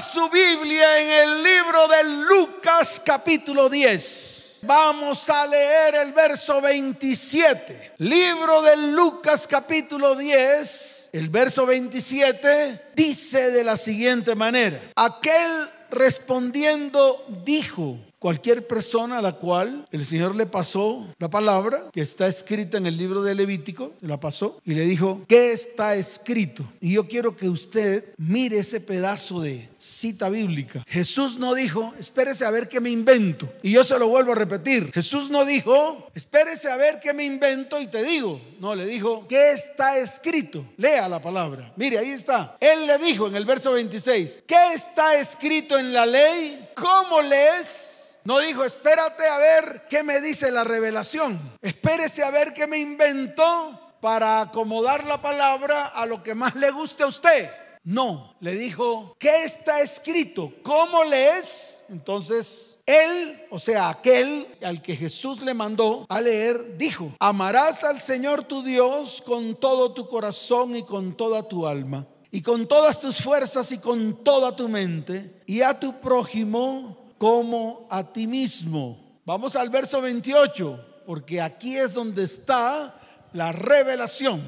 Su Biblia en el libro de Lucas capítulo 10. Vamos a leer el verso 27. Libro de Lucas capítulo 10. El verso 27 dice de la siguiente manera. Aquel respondiendo dijo, cualquier persona a la cual el Señor le pasó la palabra que está escrita en el libro de Levítico, la pasó y le dijo, ¿qué está escrito? Y yo quiero que usted mire ese pedazo de cita bíblica. Jesús no dijo, espérese a ver qué me invento. Y yo se lo vuelvo a repetir. Jesús no dijo, espérese a ver qué me invento y te digo. No, le dijo, ¿qué está escrito? Lea la palabra. Mire, ahí está. Él le dijo en el verso 26, ¿qué está escrito en la ley? ¿Cómo lees? No dijo, espérate a ver qué me dice la revelación. Espérese a ver qué me inventó para acomodar la palabra a lo que más le guste a usted. No, le dijo, ¿qué está escrito? ¿Cómo lees? Entonces, él, o sea, aquel al que Jesús le mandó a leer, dijo, amarás al Señor tu Dios con todo tu corazón y con toda tu alma, y con todas tus fuerzas y con toda tu mente, y a tu prójimo como a ti mismo. Vamos al verso 28, porque aquí es donde está la revelación.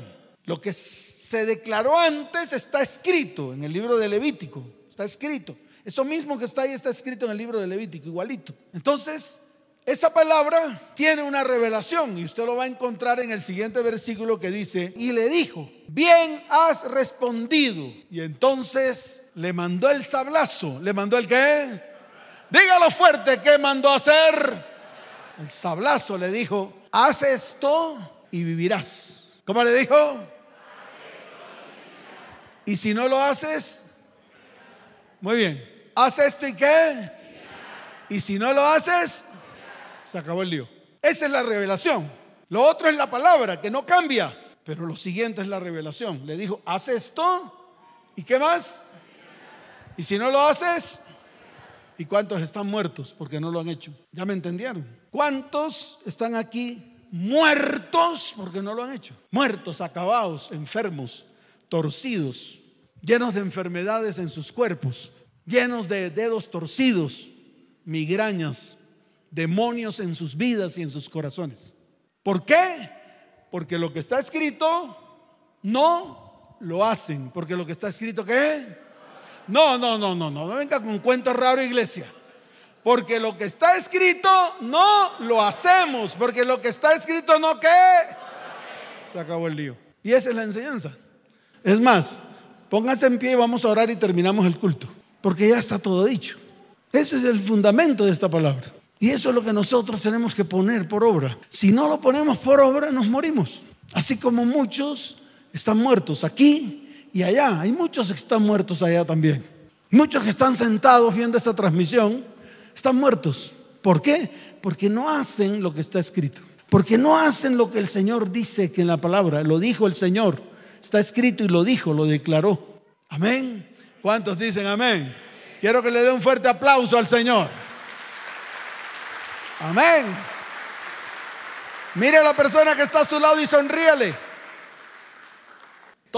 Lo que se declaró antes está escrito en el libro de Levítico, está escrito. Eso mismo que está ahí está escrito en el libro de Levítico, igualito. Entonces, esa palabra tiene una revelación y usted lo va a encontrar en el siguiente versículo que dice, y le dijo, bien has respondido. Y entonces le mandó el sablazo, le mandó el qué? Dígalo fuerte, ¿qué mandó hacer? El sablazo le dijo, haz esto y vivirás. ¿Cómo le dijo? Y si no lo haces, muy bien, haz esto y qué? Y si no lo haces, se acabó el lío. Esa es la revelación. Lo otro es la palabra, que no cambia. Pero lo siguiente es la revelación. Le dijo, haz esto y qué más. Y si no lo haces, ¿Y cuántos están muertos porque no lo han hecho? ¿Ya me entendieron? ¿Cuántos están aquí muertos porque no lo han hecho? Muertos, acabados, enfermos, torcidos, llenos de enfermedades en sus cuerpos, llenos de dedos torcidos, migrañas, demonios en sus vidas y en sus corazones. ¿Por qué? Porque lo que está escrito no lo hacen. Porque lo que está escrito, ¿qué? No, no, no, no, no, no venga con un cuento raro, iglesia. Porque lo que está escrito no lo hacemos. Porque lo que está escrito no qué. Se acabó el lío. Y esa es la enseñanza. Es más, póngase en pie y vamos a orar y terminamos el culto. Porque ya está todo dicho. Ese es el fundamento de esta palabra. Y eso es lo que nosotros tenemos que poner por obra. Si no lo ponemos por obra, nos morimos. Así como muchos están muertos aquí y allá. Hay muchos que están muertos allá también. Muchos que están sentados viendo esta transmisión están muertos. ¿Por qué? Porque no hacen lo que está escrito. Porque no hacen lo que el Señor dice que en la palabra, lo dijo el Señor. Está escrito y lo dijo, lo declaró. Amén. ¿Cuántos dicen amén? Quiero que le dé un fuerte aplauso al Señor. Amén. Mire a la persona que está a su lado y sonríale.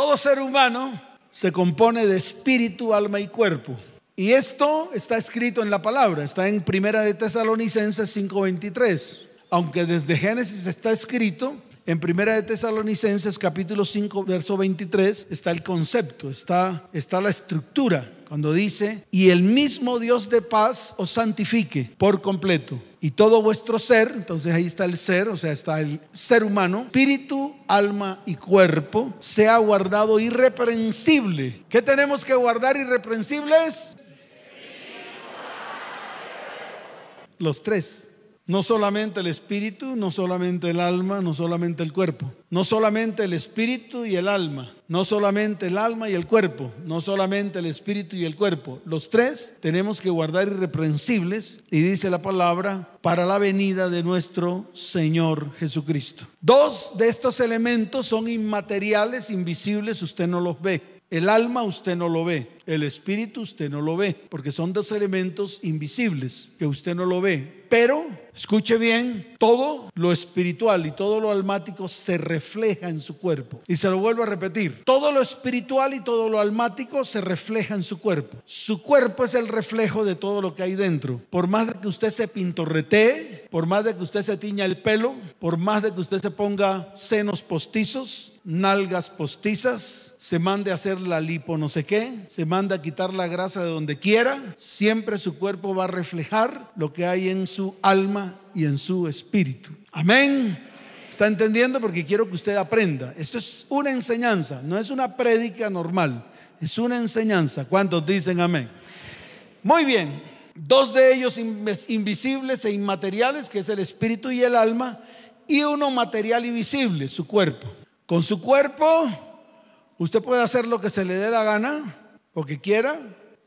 Todo ser humano se compone de espíritu, alma y cuerpo. Y esto está escrito en la palabra, está en Primera de Tesalonicenses 5:23. Aunque desde Génesis está escrito, en Primera de Tesalonicenses capítulo 5 verso 23 está el concepto, está está la estructura cuando dice, "Y el mismo Dios de paz os santifique por completo." y todo vuestro ser, entonces ahí está el ser, o sea, está el ser humano, espíritu, alma y cuerpo, sea guardado irreprensible. ¿Qué tenemos que guardar irreprensibles? Los tres. No solamente el espíritu, no solamente el alma, no solamente el cuerpo. No solamente el espíritu y el alma. No solamente el alma y el cuerpo. No solamente el espíritu y el cuerpo. Los tres tenemos que guardar irreprensibles, y dice la palabra, para la venida de nuestro Señor Jesucristo. Dos de estos elementos son inmateriales, invisibles, usted no los ve. El alma usted no lo ve. El espíritu usted no lo ve, porque son dos elementos invisibles que usted no lo ve. Pero, escuche bien, todo lo espiritual y todo lo almático se refleja en su cuerpo. Y se lo vuelvo a repetir, todo lo espiritual y todo lo almático se refleja en su cuerpo. Su cuerpo es el reflejo de todo lo que hay dentro. Por más de que usted se pintorretee, por más de que usted se tiña el pelo, por más de que usted se ponga senos postizos, nalgas postizas, se mande a hacer la lipo no sé qué, se manda quitar la grasa de donde quiera, siempre su cuerpo va a reflejar lo que hay en su alma y en su espíritu. Amén. ¿Está entendiendo? Porque quiero que usted aprenda. Esto es una enseñanza, no es una prédica normal, es una enseñanza. ¿Cuántos dicen amén? Muy bien, dos de ellos invisibles e inmateriales, que es el espíritu y el alma, y uno material y visible, su cuerpo. Con su cuerpo, usted puede hacer lo que se le dé la gana, o que quiera.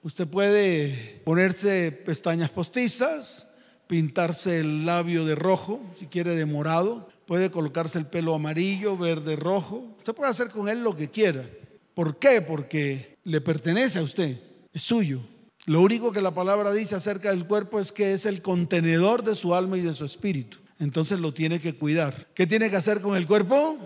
Usted puede ponerse pestañas postizas, pintarse el labio de rojo, si quiere de morado. Puede colocarse el pelo amarillo, verde, rojo. Usted puede hacer con él lo que quiera. ¿Por qué? Porque le pertenece a usted, es suyo. Lo único que la palabra dice acerca del cuerpo es que es el contenedor de su alma y de su espíritu. Entonces lo tiene que cuidar. ¿Qué tiene que hacer con el cuerpo?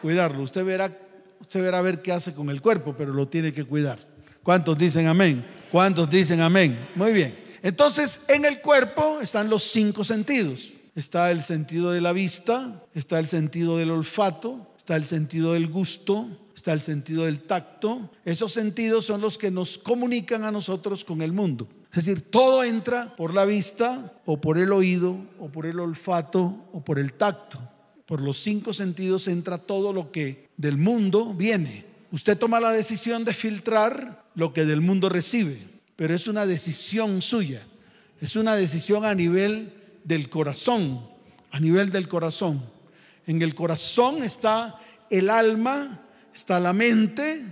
cuidarlo. Usted verá, usted verá ver qué hace con el cuerpo, pero lo tiene que cuidar. ¿Cuántos dicen amén? ¿Cuántos dicen amén? Muy bien. Entonces, en el cuerpo están los cinco sentidos. Está el sentido de la vista, está el sentido del olfato, está el sentido del gusto, está el sentido del tacto. Esos sentidos son los que nos comunican a nosotros con el mundo. Es decir, todo entra por la vista o por el oído o por el olfato o por el tacto. Por los cinco sentidos entra todo lo que del mundo viene. Usted toma la decisión de filtrar lo que del mundo recibe, pero es una decisión suya. Es una decisión a nivel del corazón, a nivel del corazón. En el corazón está el alma, está la mente,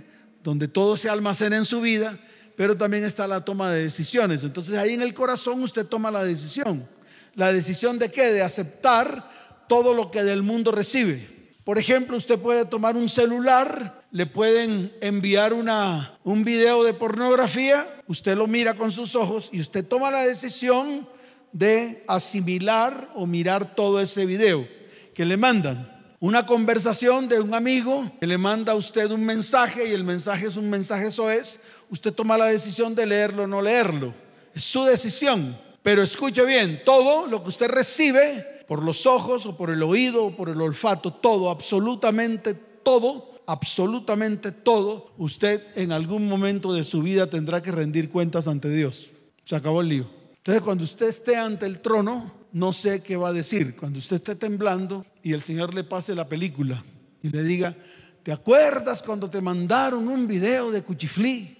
donde todo se almacena en su vida, pero también está la toma de decisiones. Entonces ahí en el corazón usted toma la decisión. ¿La decisión de qué? De aceptar todo lo que del mundo recibe. Por ejemplo, usted puede tomar un celular, le pueden enviar una, un video de pornografía, usted lo mira con sus ojos y usted toma la decisión de asimilar o mirar todo ese video que le mandan. Una conversación de un amigo que le manda a usted un mensaje y el mensaje es un mensaje eso es, usted toma la decisión de leerlo o no leerlo. Es su decisión. Pero escuche bien, todo lo que usted recibe por los ojos o por el oído o por el olfato, todo, absolutamente todo, absolutamente todo, usted en algún momento de su vida tendrá que rendir cuentas ante Dios. Se acabó el lío. Entonces cuando usted esté ante el trono, no sé qué va a decir. Cuando usted esté temblando y el Señor le pase la película y le diga, ¿te acuerdas cuando te mandaron un video de cuchiflí?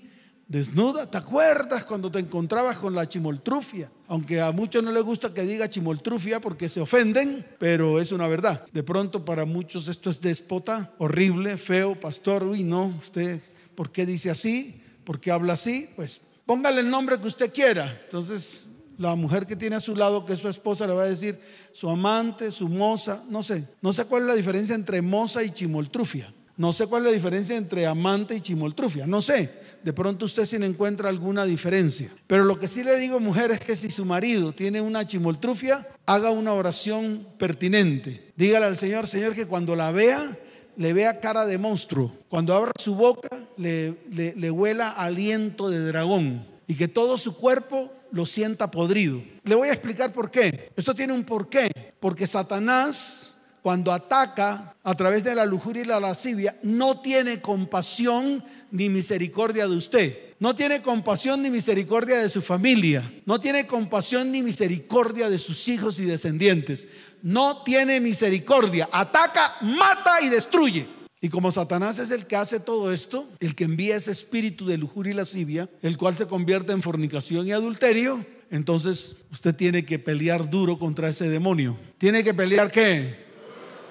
desnuda. ¿Te acuerdas cuando te encontrabas con la chimoltrufia? Aunque a muchos no les gusta que diga chimoltrufia porque se ofenden, pero es una verdad. De pronto para muchos esto es déspota, horrible, feo, pastor. Uy, no, usted, ¿por qué dice así? ¿Por qué habla así? Pues póngale el nombre que usted quiera. Entonces la mujer que tiene a su lado, que es su esposa, le va a decir su amante, su moza, no sé. No sé cuál es la diferencia entre moza y chimoltrufia. No sé cuál es la diferencia entre amante y chimoltrufia. No sé. De pronto usted sí encuentra alguna diferencia. Pero lo que sí le digo, mujer, es que si su marido tiene una chimoltrufia, haga una oración pertinente. Dígale al Señor, Señor, que cuando la vea, le vea cara de monstruo. Cuando abra su boca, le, le, le huela aliento de dragón. Y que todo su cuerpo lo sienta podrido. Le voy a explicar por qué. Esto tiene un porqué. Porque Satanás cuando ataca a través de la lujuria y la lascivia, no tiene compasión ni misericordia de usted. No tiene compasión ni misericordia de su familia. No tiene compasión ni misericordia de sus hijos y descendientes. No tiene misericordia. Ataca, mata y destruye. Y como Satanás es el que hace todo esto, el que envía ese espíritu de lujuria y lascivia, el cual se convierte en fornicación y adulterio, entonces usted tiene que pelear duro contra ese demonio. ¿Tiene que pelear qué?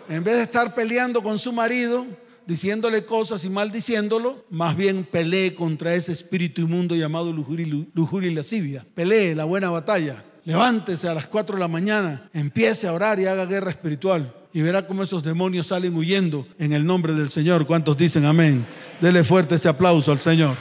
En vez de estar peleando con su marido, diciéndole cosas y maldiciéndolo, más bien pelee contra ese espíritu inmundo llamado lujuria y lascivia. Pelee la buena batalla. Levántese a las 4 de la mañana, empiece a orar y haga guerra espiritual. Y verá cómo esos demonios salen huyendo en el nombre del Señor. ¿Cuántos dicen amén? Dele fuerte ese aplauso al Señor.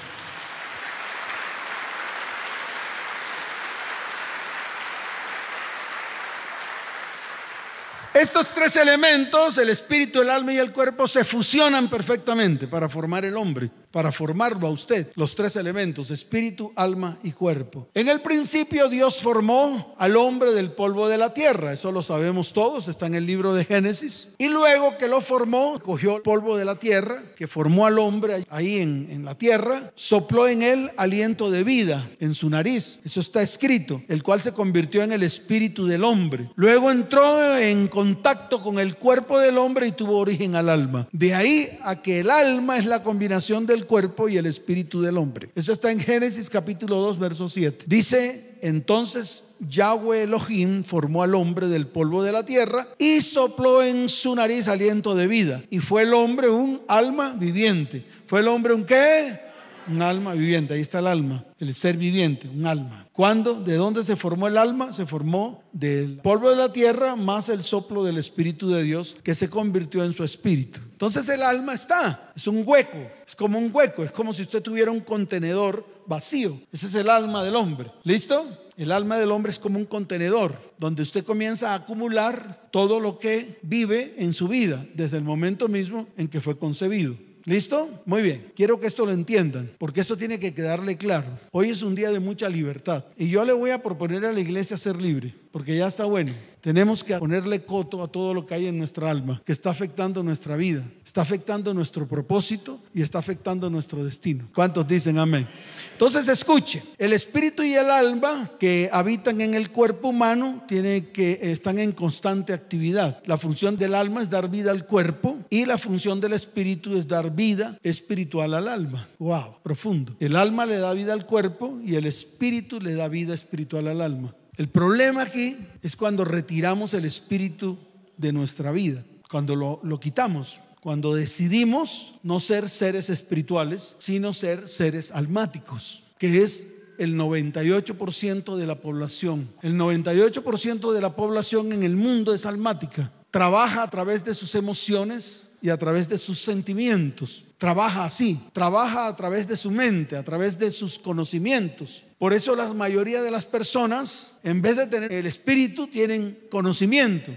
Estos tres elementos, el espíritu, el alma y el cuerpo, se fusionan perfectamente para formar el hombre para formarlo a usted, los tres elementos, espíritu, alma y cuerpo. En el principio Dios formó al hombre del polvo de la tierra, eso lo sabemos todos, está en el libro de Génesis. Y luego que lo formó, cogió el polvo de la tierra, que formó al hombre ahí en, en la tierra, sopló en él aliento de vida en su nariz, eso está escrito, el cual se convirtió en el espíritu del hombre. Luego entró en contacto con el cuerpo del hombre y tuvo origen al alma. De ahí a que el alma es la combinación del cuerpo y el espíritu del hombre. Eso está en Génesis capítulo 2, verso 7. Dice, entonces Yahweh Elohim formó al hombre del polvo de la tierra y sopló en su nariz aliento de vida. Y fue el hombre un alma viviente. ¿Fue el hombre un qué? Un alma viviente. Ahí está el alma, el ser viviente, un alma. ¿Cuándo? ¿De dónde se formó el alma? Se formó del polvo de la tierra más el soplo del Espíritu de Dios que se convirtió en su espíritu. Entonces el alma está, es un hueco, es como un hueco, es como si usted tuviera un contenedor vacío. Ese es el alma del hombre. ¿Listo? El alma del hombre es como un contenedor donde usted comienza a acumular todo lo que vive en su vida desde el momento mismo en que fue concebido. ¿Listo? Muy bien. Quiero que esto lo entiendan, porque esto tiene que quedarle claro. Hoy es un día de mucha libertad y yo le voy a proponer a la iglesia ser libre, porque ya está bueno. Tenemos que ponerle coto a todo lo que hay en nuestra alma, que está afectando nuestra vida, está afectando nuestro propósito y está afectando nuestro destino. ¿Cuántos dicen amén? Entonces escuche, el espíritu y el alma que habitan en el cuerpo humano tiene que están en constante actividad. La función del alma es dar vida al cuerpo y la función del espíritu es dar vida espiritual al alma. Wow, profundo. El alma le da vida al cuerpo y el espíritu le da vida espiritual al alma. El problema aquí es cuando retiramos el espíritu de nuestra vida, cuando lo, quitamos, cuando decidimos no ser seres espirituales, sino ser seres almáticos, que es el 98% de la población. El 98% de la población en el mundo es almática. Trabaja a través de sus emociones y a través de sus sentimientos. Trabaja así, trabaja a través de su mente, a través de sus conocimientos. Por eso la mayoría de las personas, en vez de tener el espíritu, tienen conocimiento.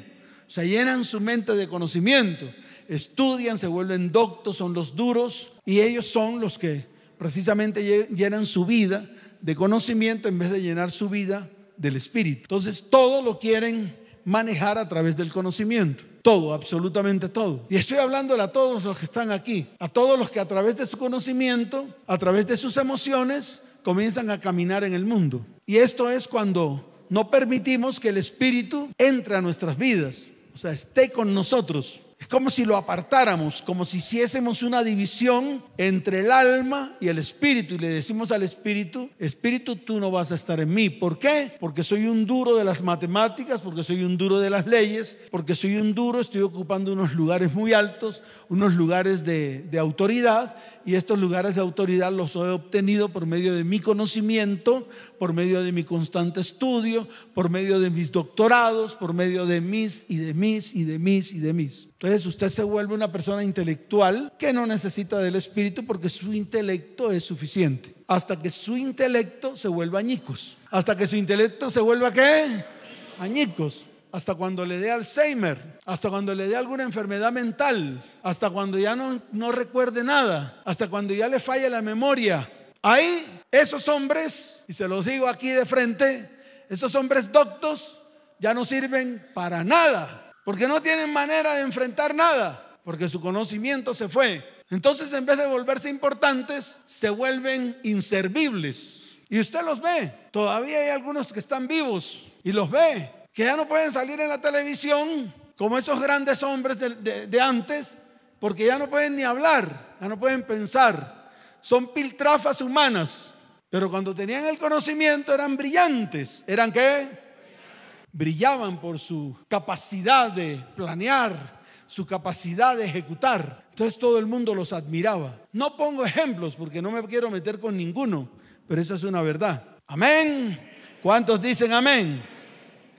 Se llenan su mente de conocimiento. Estudian, se vuelven doctos, son los duros. Y ellos son los que precisamente llenan su vida de conocimiento en vez de llenar su vida del espíritu. Entonces todo lo quieren manejar a través del conocimiento. Todo, absolutamente todo. Y estoy hablando a todos los que están aquí, a todos los que a través de su conocimiento, a través de sus emociones, comienzan a caminar en el mundo. Y esto es cuando no permitimos que el Espíritu entre a nuestras vidas, o sea, esté con nosotros. Como si lo apartáramos, como si hiciésemos una división entre el alma y el espíritu y le decimos al espíritu, espíritu tú no vas a estar en mí. ¿Por qué? Porque soy un duro de las matemáticas, porque soy un duro de las leyes, porque soy un duro, estoy ocupando unos lugares muy altos, unos lugares de, de autoridad y estos lugares de autoridad los he obtenido por medio de mi conocimiento, por medio de mi constante estudio, por medio de mis doctorados, por medio de mis y de mis y de mis y de mis. Entonces usted se vuelve una persona intelectual que no necesita del espíritu porque su intelecto es suficiente. Hasta que su intelecto se vuelva añicos. Hasta que su intelecto se vuelva qué? Añicos hasta cuando le dé Alzheimer, hasta cuando le dé alguna enfermedad mental, hasta cuando ya no, no recuerde nada, hasta cuando ya le falle la memoria. Ahí esos hombres, y se los digo aquí de frente, esos hombres doctos ya no sirven para nada, porque no tienen manera de enfrentar nada, porque su conocimiento se fue. Entonces en vez de volverse importantes, se vuelven inservibles. Y usted los ve, todavía hay algunos que están vivos y los ve, que ya no pueden salir en la televisión como esos grandes hombres de, antes, porque ya no pueden ni hablar, ya no pueden pensar. Son piltrafas humanas, pero cuando tenían el conocimiento eran brillantes. ¿Eran qué? Brillaban por su capacidad de planear, su capacidad de ejecutar. Entonces todo el mundo los admiraba. No pongo ejemplos porque no me quiero meter con ninguno, pero esa es una verdad. Amén. ¿Cuántos dicen amén?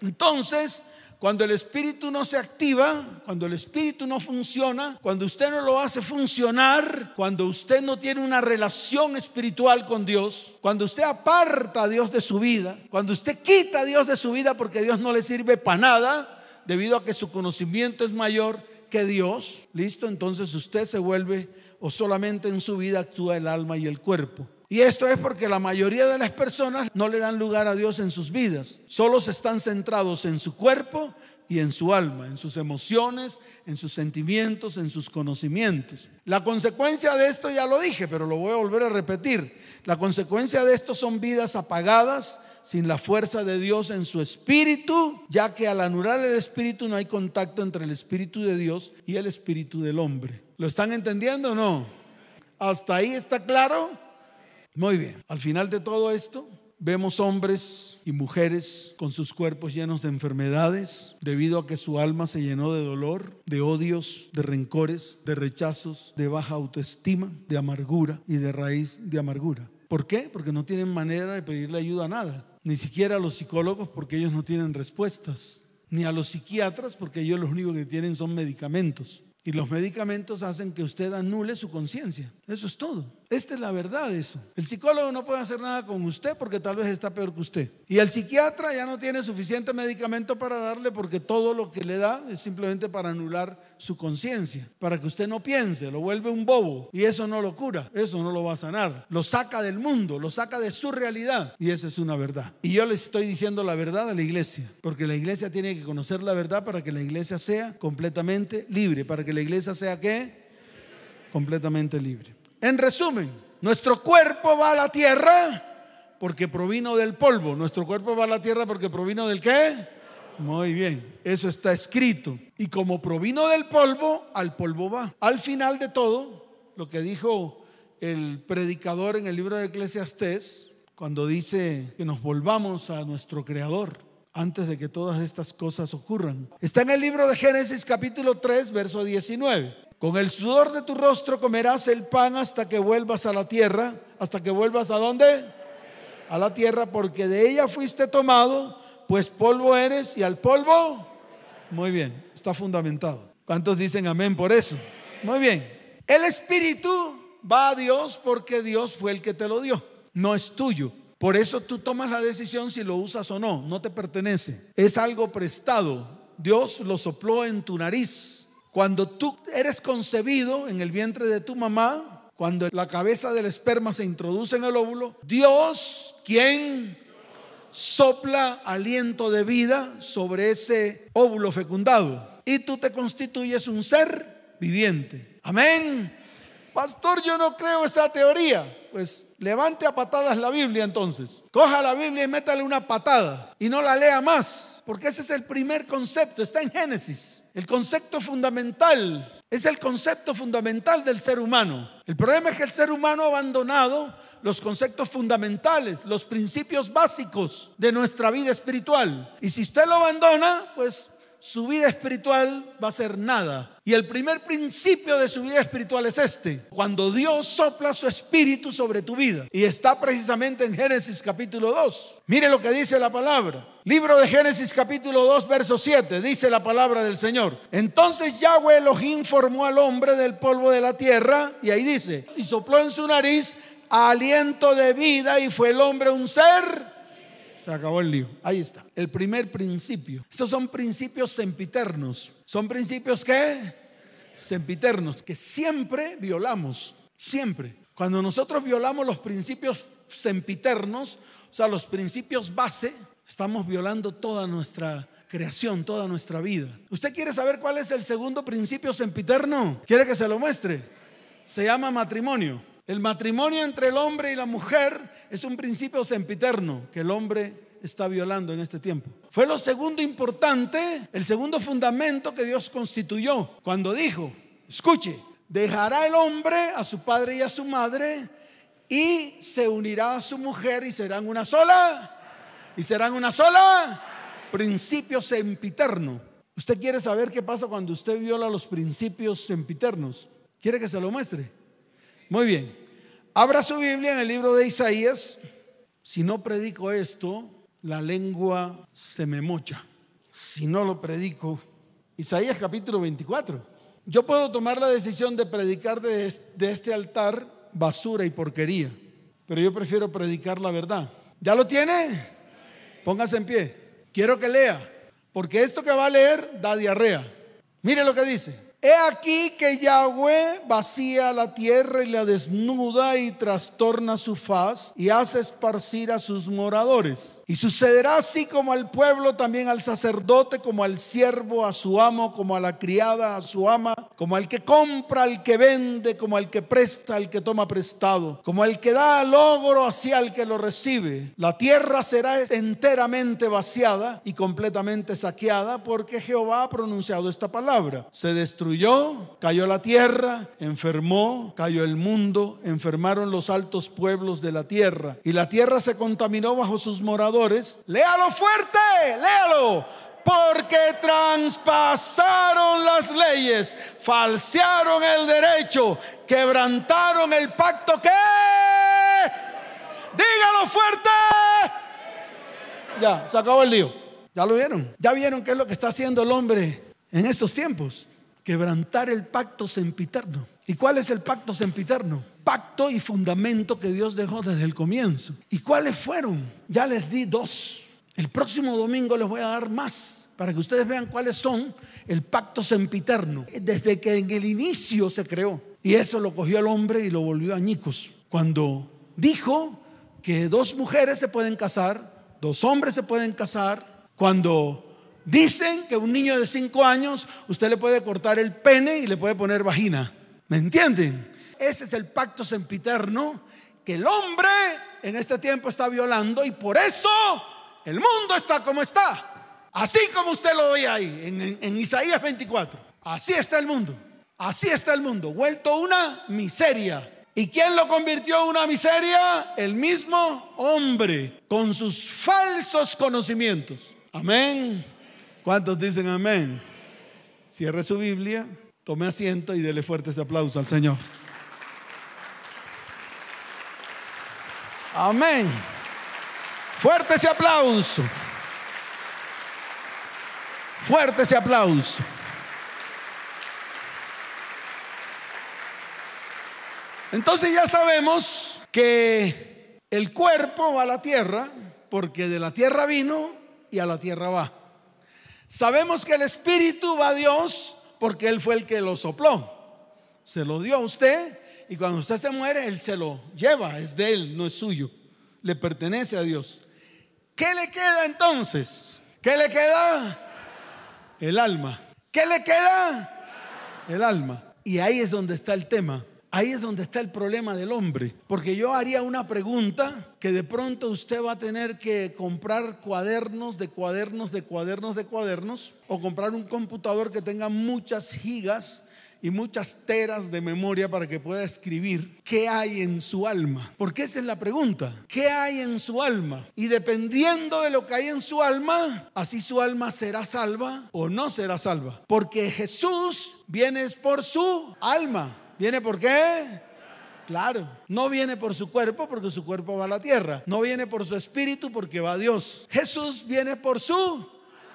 Entonces, cuando el espíritu no se activa, cuando el espíritu no funciona, cuando usted no lo hace funcionar, cuando usted no tiene una relación espiritual con Dios, cuando usted aparta a Dios de su vida, cuando usted quita a Dios de su vida porque Dios no le sirve para nada, debido a que su conocimiento es mayor que Dios, listo, entonces usted se vuelve o solamente en su vida actúa el alma y el cuerpo. Y esto es porque la mayoría de las personas no le dan lugar a Dios en sus vidas, solo se están centrados en su cuerpo y en su alma, en sus emociones, en sus sentimientos, en sus conocimientos. La consecuencia de esto ya lo dije, pero lo voy a volver a repetir. La consecuencia de esto son vidas apagadas, sin la fuerza de Dios en su espíritu, ya que al anular el espíritu no hay contacto entre el espíritu de Dios y el espíritu del hombre. ¿Lo están entendiendo o no? ¿Hasta ahí está claro? Muy bien. Al final de todo esto, Vemos hombres y mujeres con sus cuerpos llenos de enfermedades debido a que su alma se llenó de dolor, de odios, de rencores, de rechazos, de baja autoestima, de amargura y de raíz de amargura. ¿Por qué? Porque no tienen manera de pedirle ayuda a nada, ni siquiera a los psicólogos porque ellos no tienen respuestas, ni a los psiquiatras porque ellos lo único que tienen son medicamentos. Y los medicamentos hacen que usted anule su conciencia. Eso es todo. Esta es la verdad eso. El psicólogo no puede hacer nada con usted porque tal vez está peor que usted. Y el psiquiatra ya no tiene suficiente medicamento para darle porque todo lo que le da es simplemente para anular su conciencia, para que usted no piense, lo vuelve un bobo. Y eso no lo cura, eso no lo va a sanar. Lo saca del mundo, lo saca de su realidad. Y esa es una verdad. Y yo les estoy diciendo la verdad a la iglesia, porque la iglesia tiene que conocer la verdad para que la iglesia sea completamente libre, para que la iglesia sea qué? Completamente libre. En resumen, nuestro cuerpo va a la tierra porque provino del polvo. Nuestro cuerpo va a la tierra porque provino del qué? Muy bien, eso está escrito. Y como provino del polvo, al polvo va. Al final de todo, lo que dijo el predicador en el libro de Eclesiastés, cuando dice que nos volvamos a nuestro Creador antes de que todas estas cosas ocurran. Está en el libro de Génesis capítulo 3, verso 19. Con el sudor de tu rostro comerás el pan hasta que vuelvas a la tierra. ¿Hasta que vuelvas a dónde? A la tierra, porque de ella fuiste tomado, pues polvo eres y al polvo. Muy bien, está fundamentado. ¿Cuántos dicen amén por eso? Muy bien. El espíritu va a Dios porque Dios fue el que te lo dio, no es tuyo. Por eso tú tomas la decisión si lo usas o no, no te pertenece. Es algo prestado. Dios lo sopló en tu nariz cuando tú eres concebido en el vientre de tu mamá, cuando la cabeza del esperma se introduce en el óvulo, Dios, quien sopla aliento de vida sobre ese óvulo fecundado y tú te constituyes un ser viviente. Amén. Pastor, yo no creo esa teoría. Pues levante a patadas la Biblia entonces. Coja la Biblia y métale una patada y no la lea más, porque ese es el primer concepto, está en Génesis. El concepto fundamental es el concepto fundamental del ser humano. El problema es que el ser humano ha abandonado los conceptos fundamentales, los principios básicos de nuestra vida espiritual. Y si usted lo abandona, pues su vida espiritual va a ser nada. Y el primer principio de su vida espiritual es este, cuando Dios sopla su espíritu sobre tu vida. Y está precisamente en Génesis capítulo 2. Mire lo que dice la palabra. Libro de Génesis capítulo 2, verso 7, dice la palabra del Señor. Entonces Yahweh Elohim formó al hombre del polvo de la tierra, y ahí dice, y sopló en su nariz aliento de vida, y fue el hombre un ser se acabó el lío. Ahí está. El primer principio. Estos son principios sempiternos. ¿Son principios qué? Sempiternos, que siempre violamos. Siempre. Cuando nosotros violamos los principios sempiternos, o sea, los principios base, estamos violando toda nuestra creación, toda nuestra vida. ¿Usted quiere saber cuál es el segundo principio sempiterno? ¿Quiere que se lo muestre? Se llama matrimonio. El matrimonio entre el hombre y la mujer es un principio sempiterno que el hombre está violando en este tiempo. Fue lo segundo importante, el segundo fundamento que Dios constituyó cuando dijo, escuche, dejará el hombre a su padre y a su madre y se unirá a su mujer y serán una sola. Y serán una sola. Principio sempiterno. ¿Usted quiere saber qué pasa cuando usted viola los principios sempiternos? ¿Quiere que se lo muestre? Muy bien. Abra su Biblia en el libro de Isaías. Si no predico esto, la lengua se me mocha. Si no lo predico, Isaías capítulo 24. Yo puedo tomar la decisión de predicar de, este altar basura y porquería, pero yo prefiero predicar la verdad. ¿Ya lo tiene? Póngase en pie. Quiero que lea. porque esto que va a leer da diarrea. Mire lo que dice. He aquí que Yahweh vacía la tierra y la desnuda y trastorna su faz y hace esparcir a sus moradores. Y sucederá así como al pueblo, también al sacerdote, como al siervo, a su amo, como a la criada, a su ama, como al que compra, al que vende, como al que presta, al que toma prestado, como al que da logro hacia el que lo recibe. La tierra será enteramente vaciada y completamente saqueada porque Jehová ha pronunciado esta palabra. Se destruye cayó la tierra, enfermó, cayó el mundo, enfermaron los altos pueblos de la tierra y la tierra se contaminó bajo sus moradores. Léalo fuerte, léalo porque traspasaron las leyes, falsearon el derecho, quebrantaron el pacto que... Dígalo fuerte. Ya, se acabó el lío. ¿Ya lo vieron? ¿Ya vieron qué es lo que está haciendo el hombre en estos tiempos? Quebrantar el pacto sempiterno. ¿Y cuál es el pacto sempiterno? Pacto y fundamento que Dios dejó desde el comienzo. ¿Y cuáles fueron? Ya les di dos. El próximo domingo les voy a dar más para que ustedes vean cuáles son el pacto sempiterno. Desde que en el inicio se creó. Y eso lo cogió el hombre y lo volvió añicos. Cuando dijo que dos mujeres se pueden casar, dos hombres se pueden casar, cuando Dicen que un niño de 5 años usted le puede cortar el pene y le puede poner vagina. ¿Me entienden? Ese es el pacto sempiterno que el hombre en este tiempo está violando y por eso el mundo está como está. Así como usted lo ve ahí en, en Isaías 24. Así está el mundo. Así está el mundo, vuelto una miseria. ¿Y quién lo convirtió en una miseria? El mismo hombre, con sus falsos conocimientos. Amén. ¿Cuántos dicen amén? Cierre su Biblia, tome asiento y dele fuerte ese aplauso al Señor. Amén. Fuerte ese aplauso. Fuerte ese aplauso. Entonces ya sabemos que el cuerpo va a la tierra porque de la tierra vino y a la tierra va. Sabemos que el Espíritu va a Dios porque Él fue el que lo sopló. Se lo dio a usted y cuando usted se muere, Él se lo lleva. Es de Él, no es suyo. Le pertenece a Dios. ¿Qué le queda entonces? ¿Qué le queda? El alma. ¿Qué le queda? El alma. Y ahí es donde está el tema. Ahí es donde está el problema del hombre. Porque yo haría una pregunta que de pronto usted va a tener que comprar cuadernos de cuadernos de cuadernos de cuadernos o comprar un computador que tenga muchas gigas y muchas teras de memoria para que pueda escribir qué hay en su alma. Porque esa es la pregunta. ¿Qué hay en su alma? Y dependiendo de lo que hay en su alma, así su alma será salva o no será salva. Porque Jesús viene por su alma. ¿Viene por qué? Claro, no viene por su cuerpo porque su cuerpo va a la tierra. No viene por su espíritu porque va a Dios. Jesús viene por su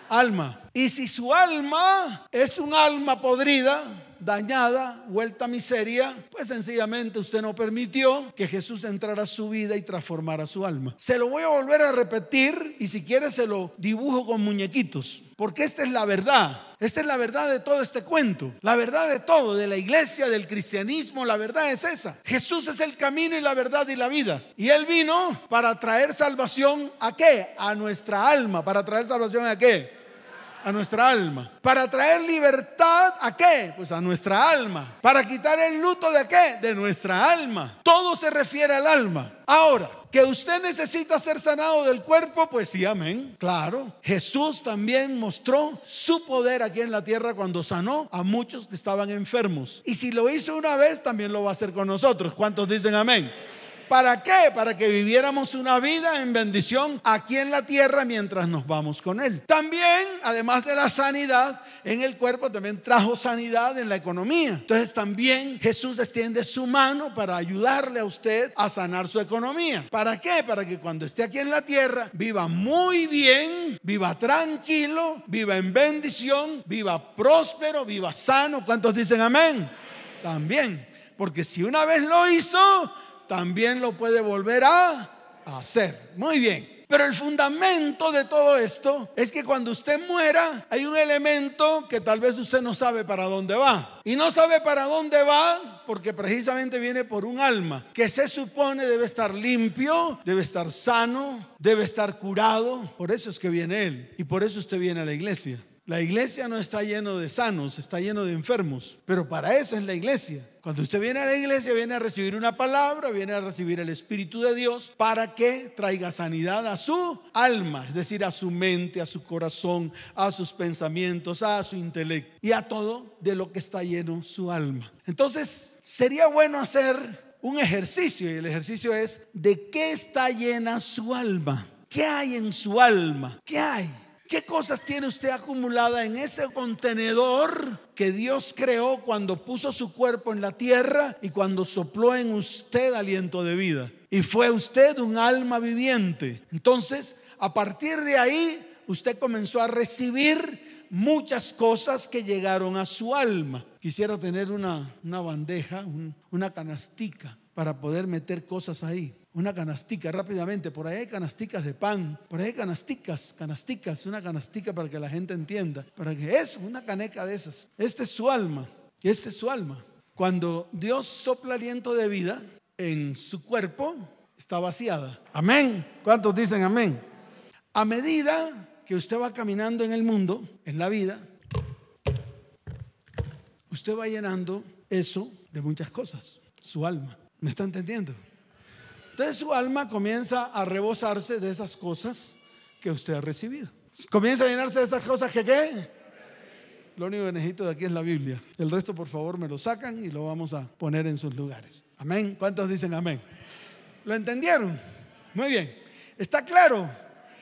alma. Y si su alma es un alma podrida, dañada, vuelta a miseria, pues sencillamente usted no permitió que Jesús entrara a su vida y transformara su alma. Se lo voy a volver a repetir y si quiere se lo dibujo con muñequitos, porque esta es la verdad. Esta es la verdad de todo este cuento. La verdad de todo, de la iglesia, del cristianismo, la verdad es esa. Jesús es el camino y la verdad y la vida. Y Él vino para traer salvación a qué? A nuestra alma. ¿Para traer salvación a qué? A nuestra alma. Para traer libertad a qué? Pues a nuestra alma. Para quitar el luto de qué? De nuestra alma. Todo se refiere al alma. Ahora, que usted necesita ser sanado del cuerpo, pues sí, amén. Claro. Jesús también mostró su poder aquí en la tierra cuando sanó a muchos que estaban enfermos. Y si lo hizo una vez, también lo va a hacer con nosotros. ¿Cuántos dicen amén? ¿Para qué? Para que viviéramos una vida en bendición aquí en la tierra mientras nos vamos con Él. También, además de la sanidad en el cuerpo, también trajo sanidad en la economía. Entonces también Jesús extiende su mano para ayudarle a usted a sanar su economía. ¿Para qué? Para que cuando esté aquí en la tierra viva muy bien, viva tranquilo, viva en bendición, viva próspero, viva sano. ¿Cuántos dicen amén? También. Porque si una vez lo hizo, también lo puede volver a hacer. Muy bien. Pero el fundamento de todo esto es que cuando usted muera hay un elemento que tal vez usted no sabe para dónde va. Y no sabe para dónde va porque precisamente viene por un alma que se supone debe estar limpio, debe estar sano, debe estar curado. Por eso es que viene Él. Y por eso usted viene a la iglesia. La iglesia no está lleno de sanos, está lleno de enfermos, pero para eso es la iglesia. Cuando usted viene a la iglesia, viene a recibir una palabra, viene a recibir el Espíritu de Dios para que traiga sanidad a su alma, es decir, a su mente, a su corazón, a sus pensamientos, a su intelecto y a todo de lo que está lleno su alma. Entonces, sería bueno hacer un ejercicio y el ejercicio es de qué está llena su alma. ¿Qué hay en su alma? ¿Qué hay? ¿Qué cosas tiene usted acumulada en ese contenedor que Dios creó cuando puso su cuerpo en la tierra y cuando sopló en usted aliento de vida? Y fue usted un alma viviente. Entonces, a partir de ahí, usted comenzó a recibir muchas cosas que llegaron a su alma. Quisiera tener una, bandeja, una canastica para poder meter cosas ahí una canastica rápidamente. Por ahí hay canasticas de pan, por ahí hay canasticas, canasticas, una canastica para que la gente entienda. Para que eso, una caneca de esas. Este es su alma, este es su alma. Cuando Dios sopla aliento de vida en su cuerpo, está vaciada. Amén. ¿Cuántos dicen amén? A medida que usted va caminando en el mundo, en la vida, usted va llenando eso de muchas cosas, su alma. ¿Me está entendiendo? Entonces su alma comienza a rebosarse de esas cosas que usted ha recibido. Comienza a llenarse de esas cosas que qué. Lo único que de aquí es la Biblia. El resto, por favor, me lo sacan y lo vamos a poner en sus lugares. Amén. ¿Cuántos dicen amén? ¿Lo entendieron? Muy bien. ¿Está claro?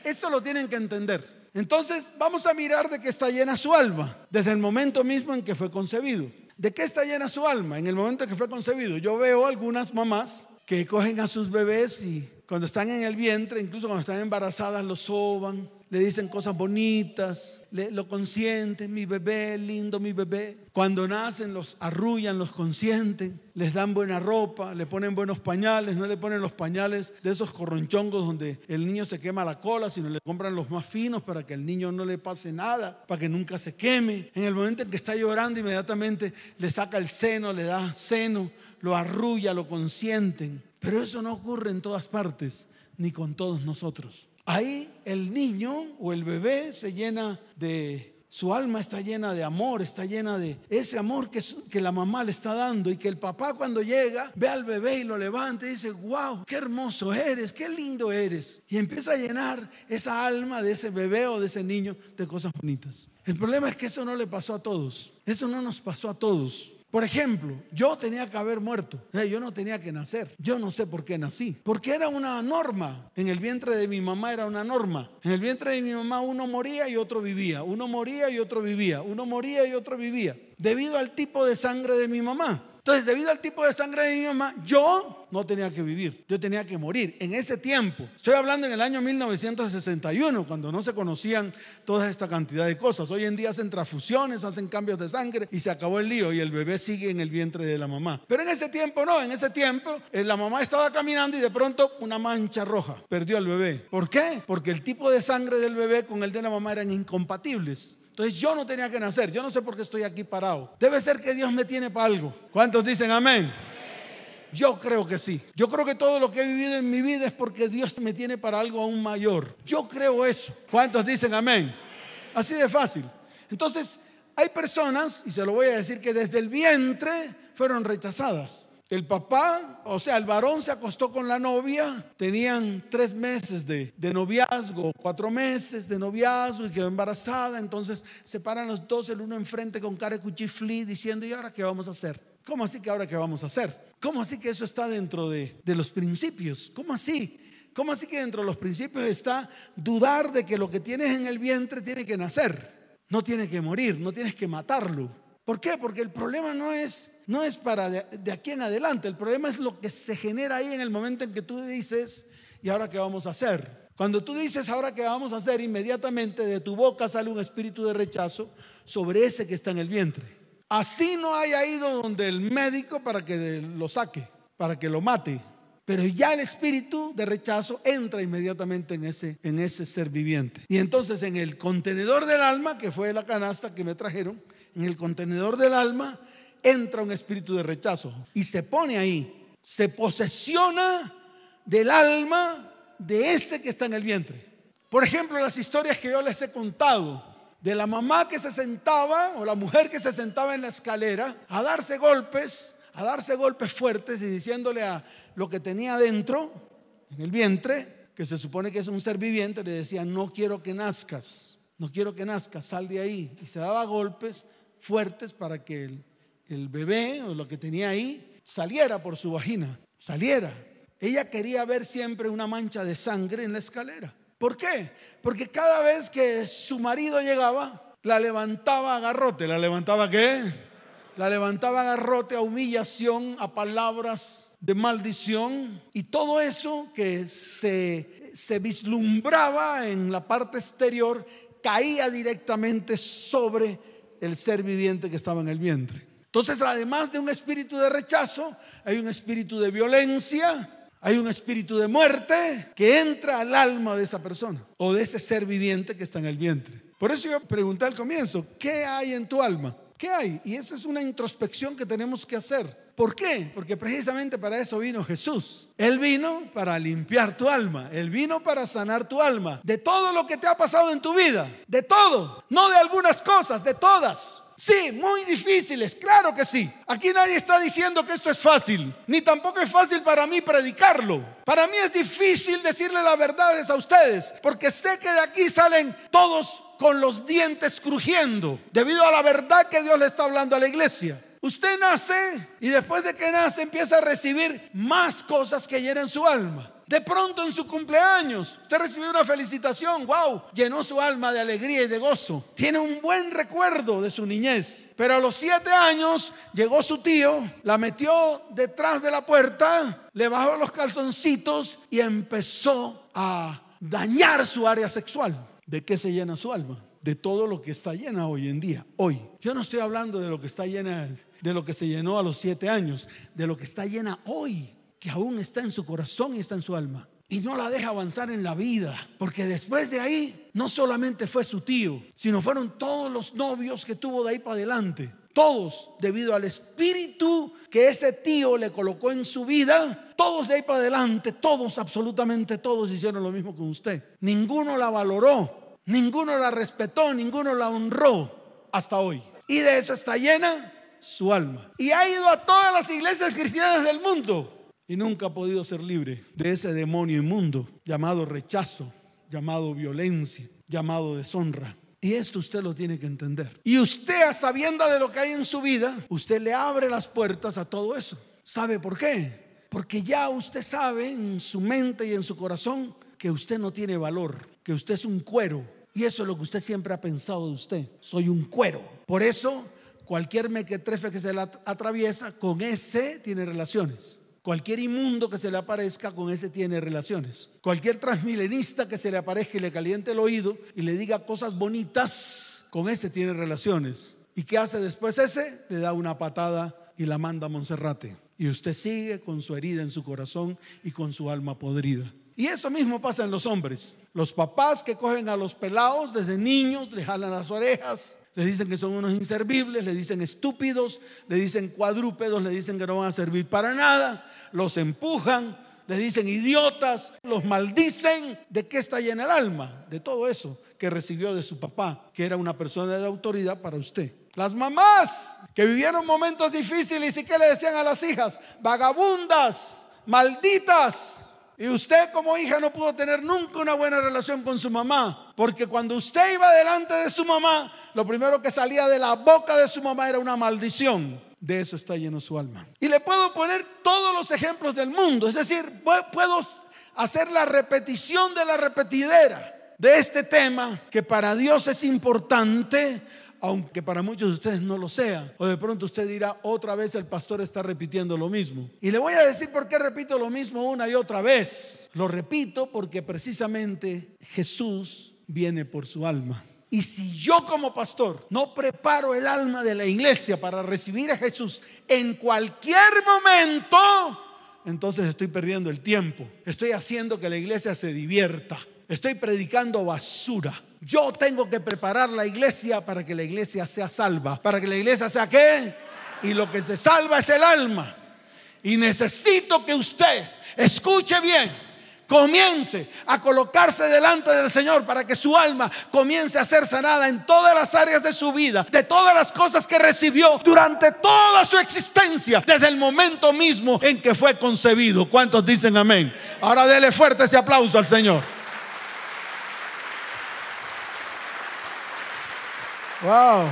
Esto lo tienen que entender. Entonces, vamos a mirar de qué está llena su alma desde el momento mismo en que fue concebido. ¿De qué está llena su alma? En el momento en que fue concebido. Yo veo algunas mamás que cogen a sus bebés y cuando están en el vientre, incluso cuando están embarazadas, los soban, le dicen cosas bonitas, lo consienten, mi bebé, lindo mi bebé. Cuando nacen los arrullan, los consienten, les dan buena ropa, le ponen buenos pañales, no le ponen los pañales de esos corronchongos donde el niño se quema la cola, sino le compran los más finos para que al niño no le pase nada, para que nunca se queme. En el momento en que está llorando, inmediatamente le saca el seno, le da seno, lo arrulla, lo consienten. Pero eso no ocurre en todas partes, ni con todos nosotros. Ahí el niño o el bebé se llena de... Su alma está llena de amor, está llena de ese amor que, que la mamá le está dando y que el papá cuando llega ve al bebé y lo levanta y dice, wow, qué hermoso eres, qué lindo eres. Y empieza a llenar esa alma de ese bebé o de ese niño de cosas bonitas. El problema es que eso no le pasó a todos, eso no nos pasó a todos. Por ejemplo, yo tenía que haber muerto, yo no tenía que nacer, yo no sé por qué nací, porque era una norma, en el vientre de mi mamá era una norma, en el vientre de mi mamá uno moría y otro vivía, uno moría y otro vivía, uno moría y otro vivía, debido al tipo de sangre de mi mamá. Entonces, debido al tipo de sangre de mi mamá, yo no tenía que vivir, yo tenía que morir. En ese tiempo, estoy hablando en el año 1961, cuando no se conocían toda esta cantidad de cosas. Hoy en día hacen transfusiones, hacen cambios de sangre y se acabó el lío y el bebé sigue en el vientre de la mamá. Pero en ese tiempo no, en ese tiempo eh, la mamá estaba caminando y de pronto una mancha roja perdió al bebé. ¿Por qué? Porque el tipo de sangre del bebé con el de la mamá eran incompatibles. Entonces yo no tenía que nacer. Yo no sé por qué estoy aquí parado. Debe ser que Dios me tiene para algo. ¿Cuántos dicen amén? Yo creo que sí. Yo creo que todo lo que he vivido en mi vida es porque Dios me tiene para algo aún mayor. Yo creo eso. ¿Cuántos dicen amén? Así de fácil. Entonces, hay personas, y se lo voy a decir, que desde el vientre fueron rechazadas. El papá, o sea, el varón se acostó con la novia, tenían tres meses de, noviazgo, cuatro meses de noviazgo y quedó embarazada, entonces se paran los dos, el uno enfrente con cara de cuchiflí diciendo, ¿y ahora qué vamos a hacer? ¿Cómo así que ahora qué vamos a hacer? ¿Cómo así que eso está dentro de, de los principios? ¿Cómo así? ¿Cómo así que dentro de los principios está dudar de que lo que tienes en el vientre tiene que nacer? No tiene que morir, no tienes que matarlo. ¿Por qué? Porque el problema no es no es para de, aquí en adelante, el problema es lo que se genera ahí en el momento en que tú dices, ¿y ahora qué vamos a hacer? Cuando tú dices, ¿ahora qué vamos a hacer? Inmediatamente de tu boca sale un espíritu de rechazo sobre ese que está en el vientre. Así no haya ido donde el médico para que lo saque, para que lo mate. Pero ya el espíritu de rechazo entra inmediatamente en ese, en ese ser viviente. Y entonces en el contenedor del alma, que fue la canasta que me trajeron, en el contenedor del alma entra un espíritu de rechazo y se pone ahí, se posesiona del alma de ese que está en el vientre. Por ejemplo, las historias que yo les he contado de la mamá que se sentaba o la mujer que se sentaba en la escalera a darse golpes, a darse golpes fuertes y diciéndole a lo que tenía dentro, en el vientre, que se supone que es un ser viviente, le decía, no quiero que nazcas, no quiero que nazcas, sal de ahí. Y se daba golpes fuertes para que el, el bebé o lo que tenía ahí saliera por su vagina, saliera. Ella quería ver siempre una mancha de sangre en la escalera. ¿Por qué? Porque cada vez que su marido llegaba, la levantaba a garrote. ¿La levantaba qué? La levantaba a garrote, a humillación, a palabras de maldición. Y todo eso que se, se vislumbraba en la parte exterior caía directamente sobre el ser viviente que estaba en el vientre. Entonces, además de un espíritu de rechazo, hay un espíritu de violencia, hay un espíritu de muerte que entra al alma de esa persona o de ese ser viviente que está en el vientre. Por eso yo pregunté al comienzo, ¿qué hay en tu alma? ¿Qué hay? Y esa es una introspección que tenemos que hacer. ¿Por qué? Porque precisamente para eso vino Jesús. Él vino para limpiar tu alma. Él vino para sanar tu alma. De todo lo que te ha pasado en tu vida. De todo. No de algunas cosas, de todas. Sí, muy difíciles, claro que sí. Aquí nadie está diciendo que esto es fácil, ni tampoco es fácil para mí predicarlo. Para mí es difícil decirle las verdades a ustedes, porque sé que de aquí salen todos con los dientes crujiendo, debido a la verdad que Dios le está hablando a la iglesia. Usted nace y después de que nace empieza a recibir más cosas que llenan su alma. De pronto en su cumpleaños, usted recibió una felicitación, wow, llenó su alma de alegría y de gozo. Tiene un buen recuerdo de su niñez. Pero a los siete años llegó su tío, la metió detrás de la puerta, le bajó los calzoncitos y empezó a dañar su área sexual. ¿De qué se llena su alma? de todo lo que está llena hoy en día, hoy. Yo no estoy hablando de lo que está llena, de lo que se llenó a los siete años, de lo que está llena hoy que aún está en su corazón y está en su alma. Y no la deja avanzar en la vida, porque después de ahí no solamente fue su tío, sino fueron todos los novios que tuvo de ahí para adelante. Todos, debido al espíritu que ese tío le colocó en su vida, todos de ahí para adelante, todos, absolutamente todos hicieron lo mismo con usted. Ninguno la valoró, ninguno la respetó, ninguno la honró hasta hoy. Y de eso está llena su alma. Y ha ido a todas las iglesias cristianas del mundo y nunca ha podido ser libre de ese demonio inmundo llamado rechazo, llamado violencia, llamado deshonra. Y esto usted lo tiene que entender. Y usted, a sabienda de lo que hay en su vida, usted le abre las puertas a todo eso. ¿Sabe por qué? Porque ya usted sabe en su mente y en su corazón que usted no tiene valor, que usted es un cuero. Y eso es lo que usted siempre ha pensado de usted. Soy un cuero. Por eso, cualquier mequetrefe que se le atraviesa, con ese tiene relaciones. Cualquier inmundo que se le aparezca, con ese tiene relaciones. Cualquier transmilenista que se le aparezca y le caliente el oído y le diga cosas bonitas, con ese tiene relaciones. ¿Y qué hace después ese? Le da una patada y la manda a Monserrate. Y usted sigue con su herida en su corazón y con su alma podrida. Y eso mismo pasa en los hombres. Los papás que cogen a los pelados desde niños, le jalan las orejas, le dicen que son unos inservibles, le dicen estúpidos, le dicen cuadrúpedos, le dicen que no van a servir para nada, los empujan, le dicen idiotas, los maldicen. ¿De qué está llena el alma? De todo eso que recibió de su papá, que era una persona de autoridad para usted. Las mamás que vivieron momentos difíciles y que le decían a las hijas, vagabundas, malditas, y usted como hija no pudo tener nunca una buena relación con su mamá, porque cuando usted iba delante de su mamá, lo primero que salía de la boca de su mamá era una maldición. De eso está lleno su alma. Y le puedo poner todos los ejemplos del mundo, es decir, puedo hacer la repetición de la repetidera de este tema que para Dios es importante aunque para muchos de ustedes no lo sea. O de pronto usted dirá, otra vez el pastor está repitiendo lo mismo. Y le voy a decir por qué repito lo mismo una y otra vez. Lo repito porque precisamente Jesús viene por su alma. Y si yo como pastor no preparo el alma de la iglesia para recibir a Jesús en cualquier momento, entonces estoy perdiendo el tiempo. Estoy haciendo que la iglesia se divierta. Estoy predicando basura. Yo tengo que preparar la iglesia para que la iglesia sea salva. Para que la iglesia sea qué? Y lo que se salva es el alma. Y necesito que usted escuche bien comience a colocarse delante del Señor para que su alma comience a ser sanada en todas las áreas de su vida, de todas las cosas que recibió durante toda su existencia, desde el momento mismo en que fue concebido. ¿Cuántos dicen amén? Ahora dele fuerte ese aplauso al Señor. Wow.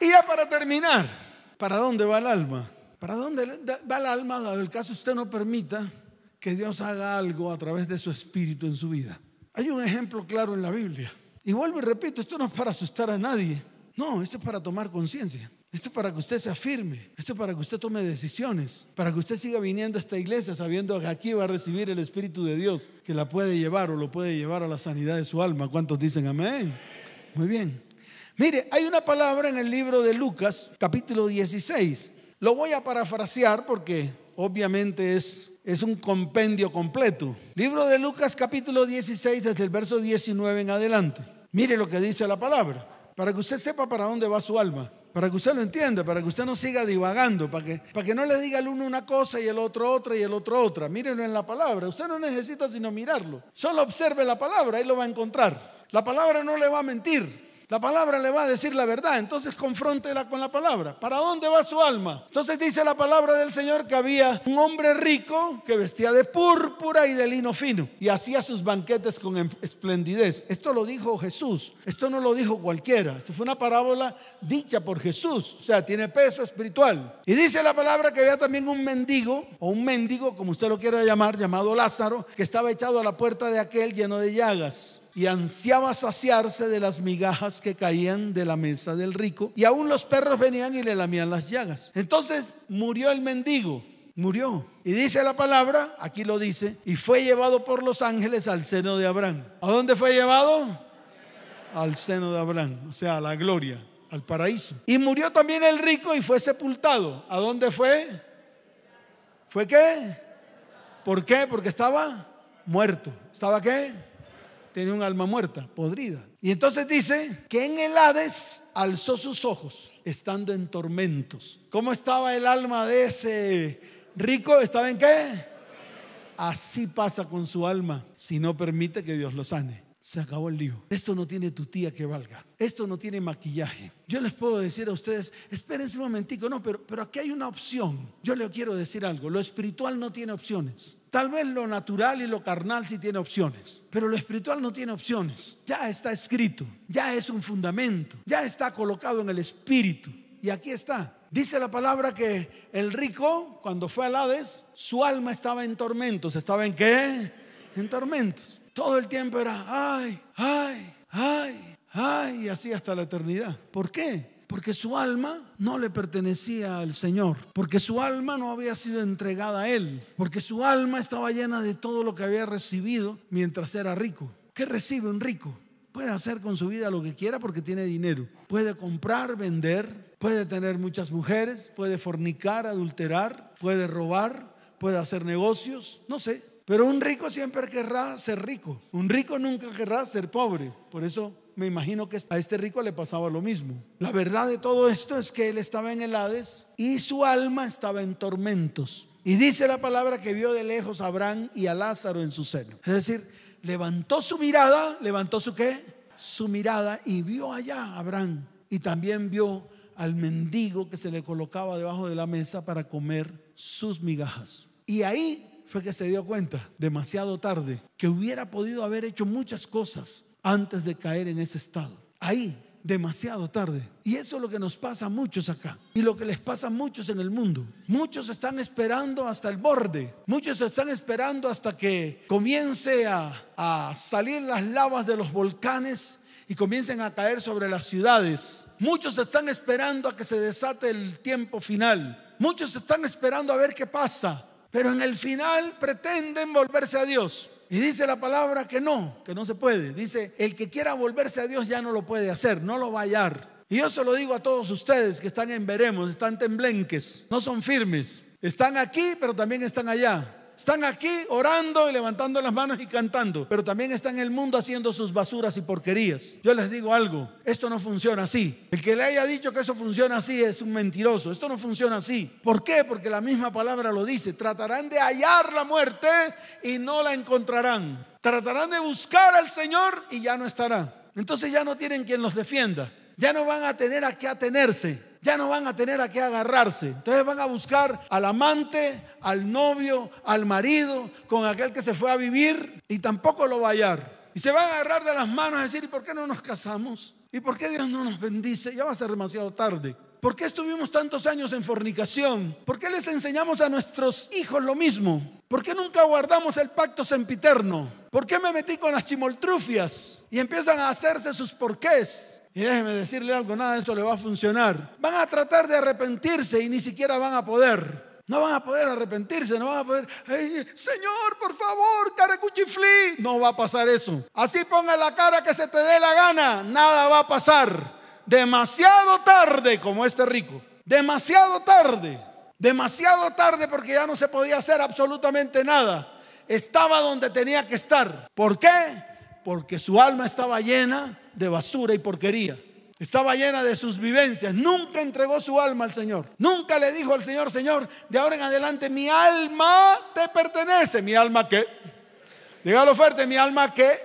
Y ya para terminar, ¿para dónde va el alma? ¿Para dónde va el alma? Dado el caso usted no permita que Dios haga algo a través de su espíritu en su vida. Hay un ejemplo claro en la Biblia. Y vuelvo y repito, esto no es para asustar a nadie. No, esto es para tomar conciencia. Esto es para que usted se afirme. Esto es para que usted tome decisiones. Para que usted siga viniendo a esta iglesia sabiendo que aquí va a recibir el Espíritu de Dios que la puede llevar o lo puede llevar a la sanidad de su alma. ¿Cuántos dicen amén? Muy bien. Mire, hay una palabra en el libro de Lucas, capítulo 16. Lo voy a parafrasear porque obviamente es, es un compendio completo. Libro de Lucas capítulo 16 desde el verso 19 en adelante. Mire lo que dice la palabra, para que usted sepa para dónde va su alma, para que usted lo entienda, para que usted no siga divagando, para que, para que no le diga el uno una cosa y el otro otra y el otro otra. Mírenlo en la palabra, usted no necesita sino mirarlo. Solo observe la palabra, ahí lo va a encontrar. La palabra no le va a mentir. La palabra le va a decir la verdad, entonces confróntela con la palabra. ¿Para dónde va su alma? Entonces dice la palabra del Señor que había un hombre rico que vestía de púrpura y de lino fino y hacía sus banquetes con em-, esplendidez. Esto lo dijo Jesús, esto no lo dijo cualquiera, esto fue una parábola dicha por Jesús, o sea, tiene peso espiritual. Y dice la palabra que había también un mendigo o un mendigo, como usted lo quiera llamar, llamado Lázaro, que estaba echado a la puerta de aquel lleno de llagas y ansiaba saciarse de las migajas que caían de la mesa del rico, y aún los perros venían y le lamían las llagas. Entonces murió el mendigo, murió. Y dice la palabra, aquí lo dice, y fue llevado por los ángeles al seno de Abraham. ¿A dónde fue llevado? Al seno de Abraham, o sea, a la gloria, al paraíso. Y murió también el rico y fue sepultado. ¿A dónde fue? ¿Fue qué? ¿Por qué? Porque estaba muerto. ¿Estaba qué? Tenía un alma muerta, podrida. Y entonces dice que en el Hades alzó sus ojos, estando en tormentos. ¿Cómo estaba el alma de ese rico? ¿Estaba en qué? Así pasa con su alma si no permite que Dios lo sane. Se acabó el lío. Esto no tiene tu tía que valga. Esto no tiene maquillaje. Yo les puedo decir a ustedes, espérense un momentico, no, pero, pero aquí hay una opción. Yo le quiero decir algo. Lo espiritual no tiene opciones. Tal vez lo natural y lo carnal sí tiene opciones, pero lo espiritual no tiene opciones. Ya está escrito, ya es un fundamento, ya está colocado en el espíritu. Y aquí está. Dice la palabra que el rico, cuando fue al Hades, su alma estaba en tormentos. ¿Estaba en qué? En tormentos. Todo el tiempo era, ay, ay, ay, ay, y así hasta la eternidad. ¿Por qué? Porque su alma no le pertenecía al Señor, porque su alma no había sido entregada a Él, porque su alma estaba llena de todo lo que había recibido mientras era rico. ¿Qué recibe un rico? Puede hacer con su vida lo que quiera porque tiene dinero. Puede comprar, vender, puede tener muchas mujeres, puede fornicar, adulterar, puede robar, puede hacer negocios, no sé. Pero un rico siempre querrá ser rico. Un rico nunca querrá ser pobre. Por eso me imagino que a este rico le pasaba lo mismo. La verdad de todo esto es que él estaba en el Hades y su alma estaba en tormentos. Y dice la palabra que vio de lejos a Abraham y a Lázaro en su seno. Es decir, levantó su mirada, levantó su qué? Su mirada y vio allá a Abraham. Y también vio al mendigo que se le colocaba debajo de la mesa para comer sus migajas. Y ahí fue que se dio cuenta, demasiado tarde, que hubiera podido haber hecho muchas cosas antes de caer en ese estado. Ahí, demasiado tarde. Y eso es lo que nos pasa a muchos acá. Y lo que les pasa a muchos en el mundo. Muchos están esperando hasta el borde. Muchos están esperando hasta que comience a, a salir las lavas de los volcanes y comiencen a caer sobre las ciudades. Muchos están esperando a que se desate el tiempo final. Muchos están esperando a ver qué pasa. Pero en el final pretenden volverse a Dios. Y dice la palabra que no, que no se puede. Dice, el que quiera volverse a Dios ya no lo puede hacer, no lo va a hallar. Y yo se lo digo a todos ustedes que están en veremos, están temblenques, no son firmes. Están aquí, pero también están allá. Están aquí orando y levantando las manos y cantando, pero también están en el mundo haciendo sus basuras y porquerías. Yo les digo algo, esto no funciona así. El que le haya dicho que eso funciona así es un mentiroso. Esto no funciona así. ¿Por qué? Porque la misma palabra lo dice. Tratarán de hallar la muerte y no la encontrarán. Tratarán de buscar al Señor y ya no estará. Entonces ya no tienen quien los defienda. Ya no van a tener a qué atenerse ya no van a tener a qué agarrarse. Entonces van a buscar al amante, al novio, al marido, con aquel que se fue a vivir y tampoco lo va a hallar. Y se van a agarrar de las manos y decir, ¿y por qué no nos casamos? ¿Y por qué Dios no nos bendice? Ya va a ser demasiado tarde. ¿Por qué estuvimos tantos años en fornicación? ¿Por qué les enseñamos a nuestros hijos lo mismo? ¿Por qué nunca guardamos el pacto sempiterno? ¿Por qué me metí con las chimoltrufias? Y empiezan a hacerse sus porqués. Y déjeme decirle algo, nada de eso le va a funcionar. Van a tratar de arrepentirse y ni siquiera van a poder. No van a poder arrepentirse, no van a poder, Señor, por favor, cara cuchiflí. No va a pasar eso. Así ponga la cara que se te dé la gana, nada va a pasar. Demasiado tarde, como este rico. Demasiado tarde. Demasiado tarde porque ya no se podía hacer absolutamente nada. Estaba donde tenía que estar. ¿Por qué? Porque su alma estaba llena de basura y porquería. Estaba llena de sus vivencias. Nunca entregó su alma al Señor. Nunca le dijo al Señor, Señor, de ahora en adelante mi alma te pertenece. ¿Mi alma qué? Dígalo fuerte, ¿mi alma qué?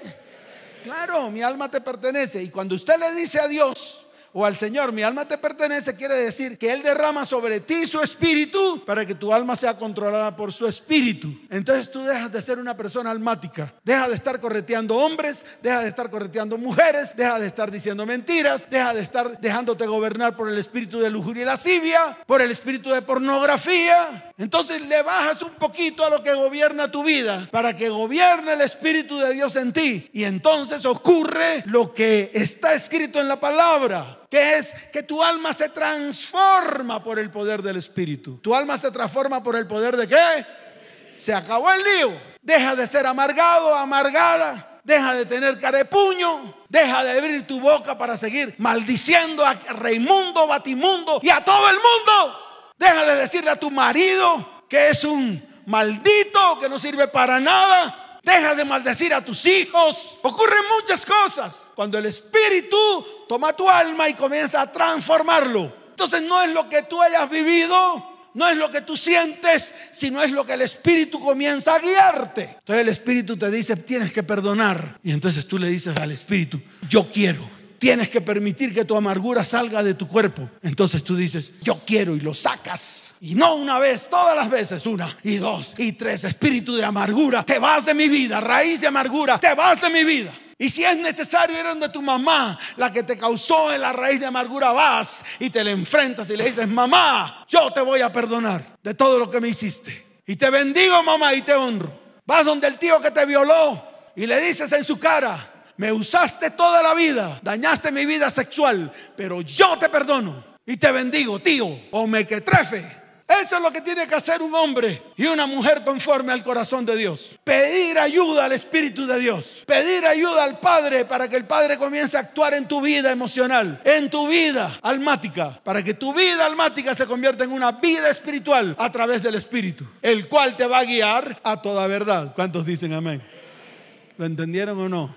Claro, mi alma te pertenece. Y cuando usted le dice a Dios, o al Señor, mi alma te pertenece, quiere decir que Él derrama sobre ti su espíritu para que tu alma sea controlada por su espíritu. Entonces tú dejas de ser una persona almática, deja de estar correteando hombres, deja de estar correteando mujeres, deja de estar diciendo mentiras, deja de estar dejándote gobernar por el espíritu de lujuria y lascivia, por el espíritu de pornografía. Entonces le bajas un poquito a lo que gobierna tu vida para que gobierne el espíritu de Dios en ti. Y entonces ocurre lo que está escrito en la palabra que es que tu alma se transforma por el poder del Espíritu. Tu alma se transforma por el poder de qué? Se acabó el lío. Deja de ser amargado, amargada. Deja de tener carepuño. Deja de abrir tu boca para seguir maldiciendo a Raimundo, Batimundo y a todo el mundo. Deja de decirle a tu marido que es un maldito, que no sirve para nada Deja de maldecir a tus hijos. Ocurren muchas cosas cuando el Espíritu toma tu alma y comienza a transformarlo. Entonces no es lo que tú hayas vivido, no es lo que tú sientes, sino es lo que el Espíritu comienza a guiarte. Entonces el Espíritu te dice, tienes que perdonar. Y entonces tú le dices al Espíritu, yo quiero. Tienes que permitir que tu amargura salga de tu cuerpo. Entonces tú dices, yo quiero y lo sacas. Y no una vez, todas las veces, una y dos y tres. Espíritu de amargura, te vas de mi vida. Raíz de amargura, te vas de mi vida. Y si es necesario ir donde tu mamá, la que te causó en la raíz de amargura, vas y te le enfrentas y le dices, mamá, yo te voy a perdonar de todo lo que me hiciste. Y te bendigo, mamá, y te honro. Vas donde el tío que te violó y le dices en su cara, me usaste toda la vida, dañaste mi vida sexual, pero yo te perdono y te bendigo, tío, o me que trefe. Eso es lo que tiene que hacer un hombre y una mujer conforme al corazón de Dios. Pedir ayuda al Espíritu de Dios. Pedir ayuda al Padre para que el Padre comience a actuar en tu vida emocional, en tu vida almática, para que tu vida almática se convierta en una vida espiritual a través del Espíritu, el cual te va a guiar a toda verdad. ¿Cuántos dicen amén? ¿Lo entendieron o no?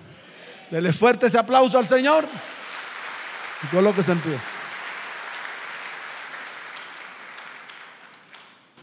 Dele fuerte ese aplauso al Señor y colóquese en pie.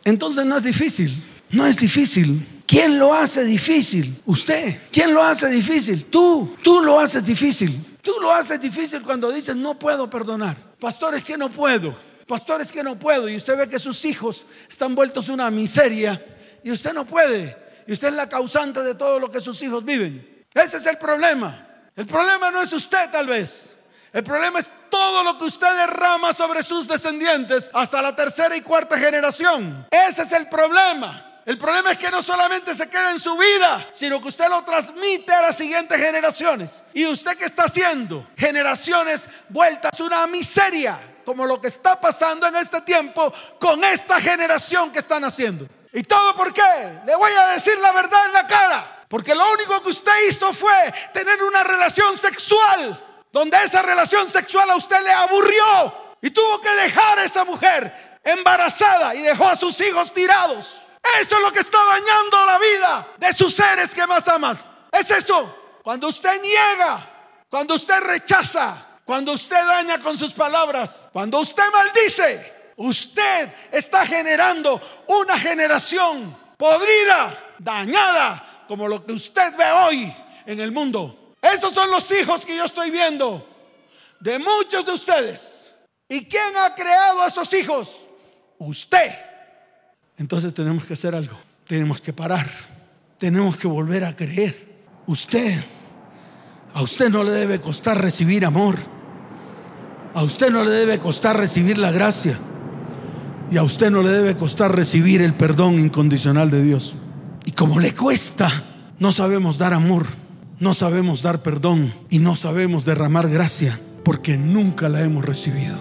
Entonces no es difícil, no es difícil. ¿Quién lo hace difícil? Usted. ¿Quién lo hace difícil? Tú. Tú lo haces difícil. Tú lo haces difícil cuando dices no puedo perdonar. Pastor, es que no puedo. Pastor, es que no puedo. Y usted ve que sus hijos están vueltos una miseria y usted no puede. Y usted es la causante de todo lo que sus hijos viven. Ese es el problema. El problema no es usted tal vez. El problema es todo lo que usted derrama sobre sus descendientes hasta la tercera y cuarta generación. Ese es el problema. El problema es que no solamente se queda en su vida, sino que usted lo transmite a las siguientes generaciones. ¿Y usted qué está haciendo? Generaciones vueltas una miseria, como lo que está pasando en este tiempo con esta generación que están haciendo. ¿Y todo por qué? Le voy a decir la verdad en la cara. Porque lo único que usted hizo fue tener una relación sexual donde esa relación sexual a usted le aburrió y tuvo que dejar a esa mujer embarazada y dejó a sus hijos tirados. Eso es lo que está dañando la vida de sus seres que más aman. Es eso. Cuando usted niega, cuando usted rechaza, cuando usted daña con sus palabras, cuando usted maldice, usted está generando una generación podrida, dañada, como lo que usted ve hoy en el mundo. Esos son los hijos que yo estoy viendo de muchos de ustedes. ¿Y quién ha creado a esos hijos? Usted. Entonces tenemos que hacer algo. Tenemos que parar. Tenemos que volver a creer. Usted, a usted no le debe costar recibir amor. A usted no le debe costar recibir la gracia. Y a usted no le debe costar recibir el perdón incondicional de Dios. Y como le cuesta, no sabemos dar amor, no sabemos dar perdón y no sabemos derramar gracia porque nunca la hemos recibido.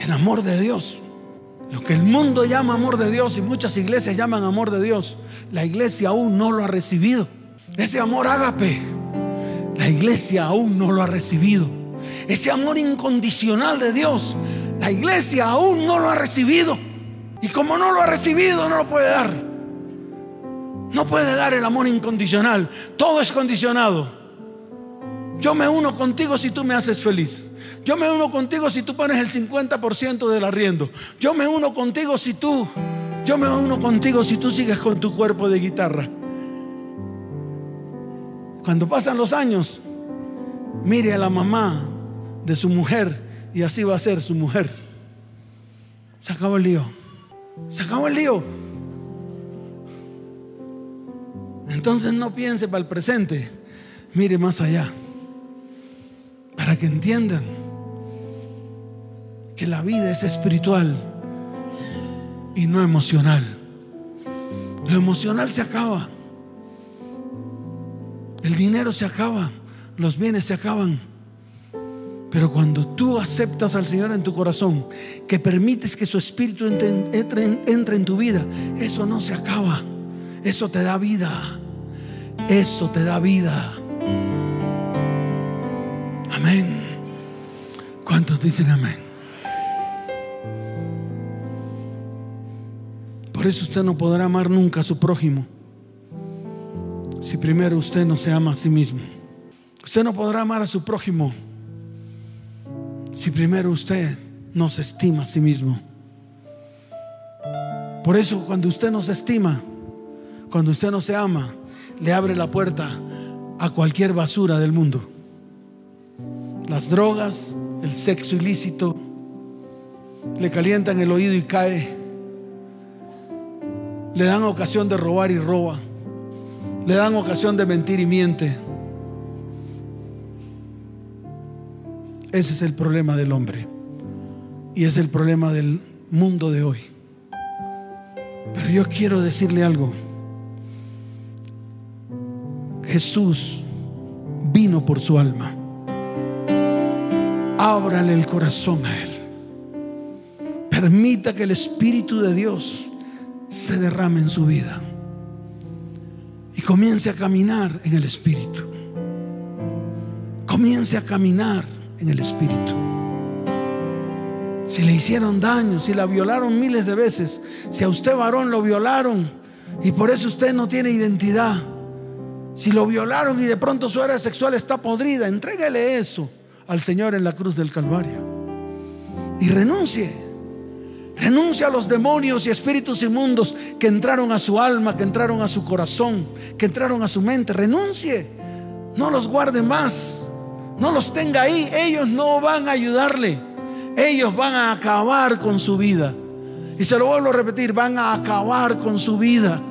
El amor de Dios, lo que el mundo llama amor de Dios y muchas iglesias llaman amor de Dios, la iglesia aún no lo ha recibido. Ese amor ágape, la iglesia aún no lo ha recibido. Ese amor incondicional de Dios, la iglesia aún no lo ha recibido. Y como no lo ha recibido, no lo puede dar. No puede dar el amor incondicional. Todo es condicionado. Yo me uno contigo si tú me haces feliz. Yo me uno contigo si tú pones el 50% del arriendo. Yo me uno contigo si tú, yo me uno contigo si tú sigues con tu cuerpo de guitarra. Cuando pasan los años, mire a la mamá de su mujer y así va a ser su mujer. Se acabó el lío. Se acabó el lío. Entonces no piense para el presente, mire más allá, para que entiendan que la vida es espiritual y no emocional. Lo emocional se acaba, el dinero se acaba, los bienes se acaban. Pero cuando tú aceptas al Señor en tu corazón, que permites que su espíritu entre, entre, en tu vida, eso no se acaba. Eso te da vida. Eso te da vida. Amén. ¿Cuántos dicen amén? Por eso usted no podrá amar nunca a su prójimo si primero usted no se ama a sí mismo. Usted no podrá amar a su prójimo si primero usted no se estima a sí mismo. Por eso cuando usted no se estima, cuando usted no se ama, le abre la puerta a cualquier basura del mundo. Las drogas, el sexo ilícito, le calientan el oído y cae. Le dan ocasión de robar y roba. Le dan ocasión de mentir y miente. Ese es el problema del hombre. Y es el problema del mundo de hoy. Pero yo quiero decirle algo. Jesús vino por su alma. Ábrale el corazón a Él. Permita que el Espíritu de Dios se derrame en su vida. Y comience a caminar en el Espíritu. Comience a caminar en el Espíritu. Si le hicieron daño, si la violaron miles de veces, si a usted varón lo violaron y por eso usted no tiene identidad, si lo violaron y de pronto su área sexual está podrida, entréguele eso al Señor en la cruz del Calvario. Y renuncie. Renuncia a los demonios y espíritus inmundos que entraron a su alma, que entraron a su corazón, que entraron a su mente. Renuncie. No los guarde más. No los tenga ahí. Ellos no van a ayudarle. Ellos van a acabar con su vida. Y se lo vuelvo a repetir, van a acabar con su vida.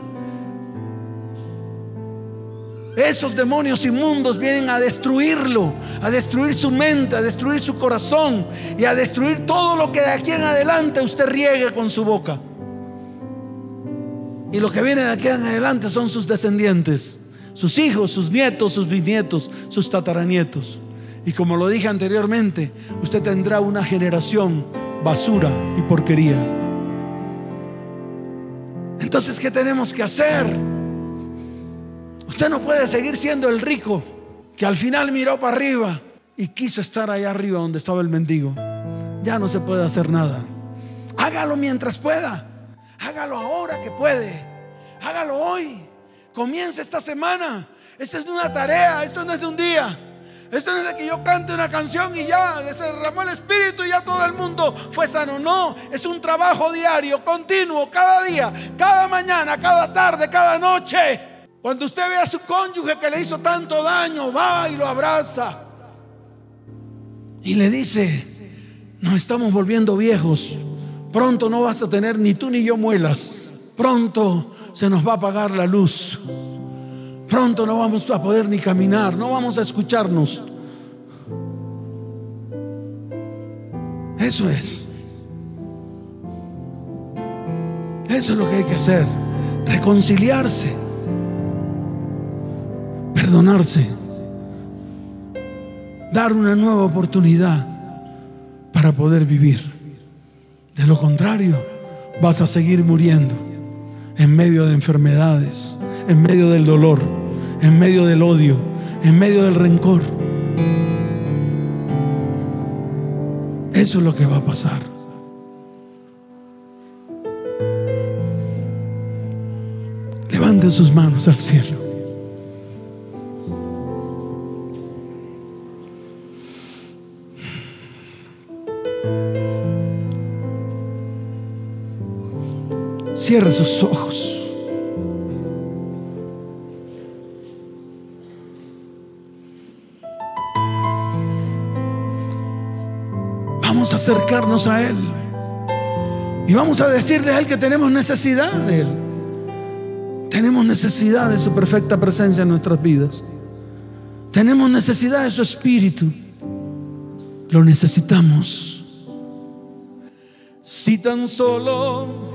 Esos demonios inmundos vienen a destruirlo, a destruir su mente, a destruir su corazón y a destruir todo lo que de aquí en adelante usted riegue con su boca. Y lo que viene de aquí en adelante son sus descendientes, sus hijos, sus nietos, sus bisnietos, sus tataranietos. Y como lo dije anteriormente, usted tendrá una generación basura y porquería. Entonces, ¿qué tenemos que hacer? Usted no puede seguir siendo el rico que al final miró para arriba y quiso estar allá arriba donde estaba el mendigo. Ya no se puede hacer nada. Hágalo mientras pueda. Hágalo ahora que puede. Hágalo hoy. Comienza esta semana. Esta es una tarea. Esto no es de un día. Esto no es de que yo cante una canción y ya derramó el espíritu y ya todo el mundo fue sano. No, es un trabajo diario, continuo, cada día, cada mañana, cada tarde, cada noche. Cuando usted ve a su cónyuge que le hizo tanto daño, va y lo abraza. Y le dice, nos estamos volviendo viejos. Pronto no vas a tener ni tú ni yo muelas. Pronto se nos va a apagar la luz. Pronto no vamos a poder ni caminar, no vamos a escucharnos. Eso es. Eso es lo que hay que hacer. Reconciliarse. Perdonarse. Dar una nueva oportunidad para poder vivir. De lo contrario, vas a seguir muriendo en medio de enfermedades, en medio del dolor, en medio del odio, en medio del rencor. Eso es lo que va a pasar. Levanten sus manos al cielo. Cierre sus ojos. Vamos a acercarnos a Él. Y vamos a decirle a Él que tenemos necesidad de Él. Tenemos necesidad de su perfecta presencia en nuestras vidas. Tenemos necesidad de su espíritu. Lo necesitamos. Si tan solo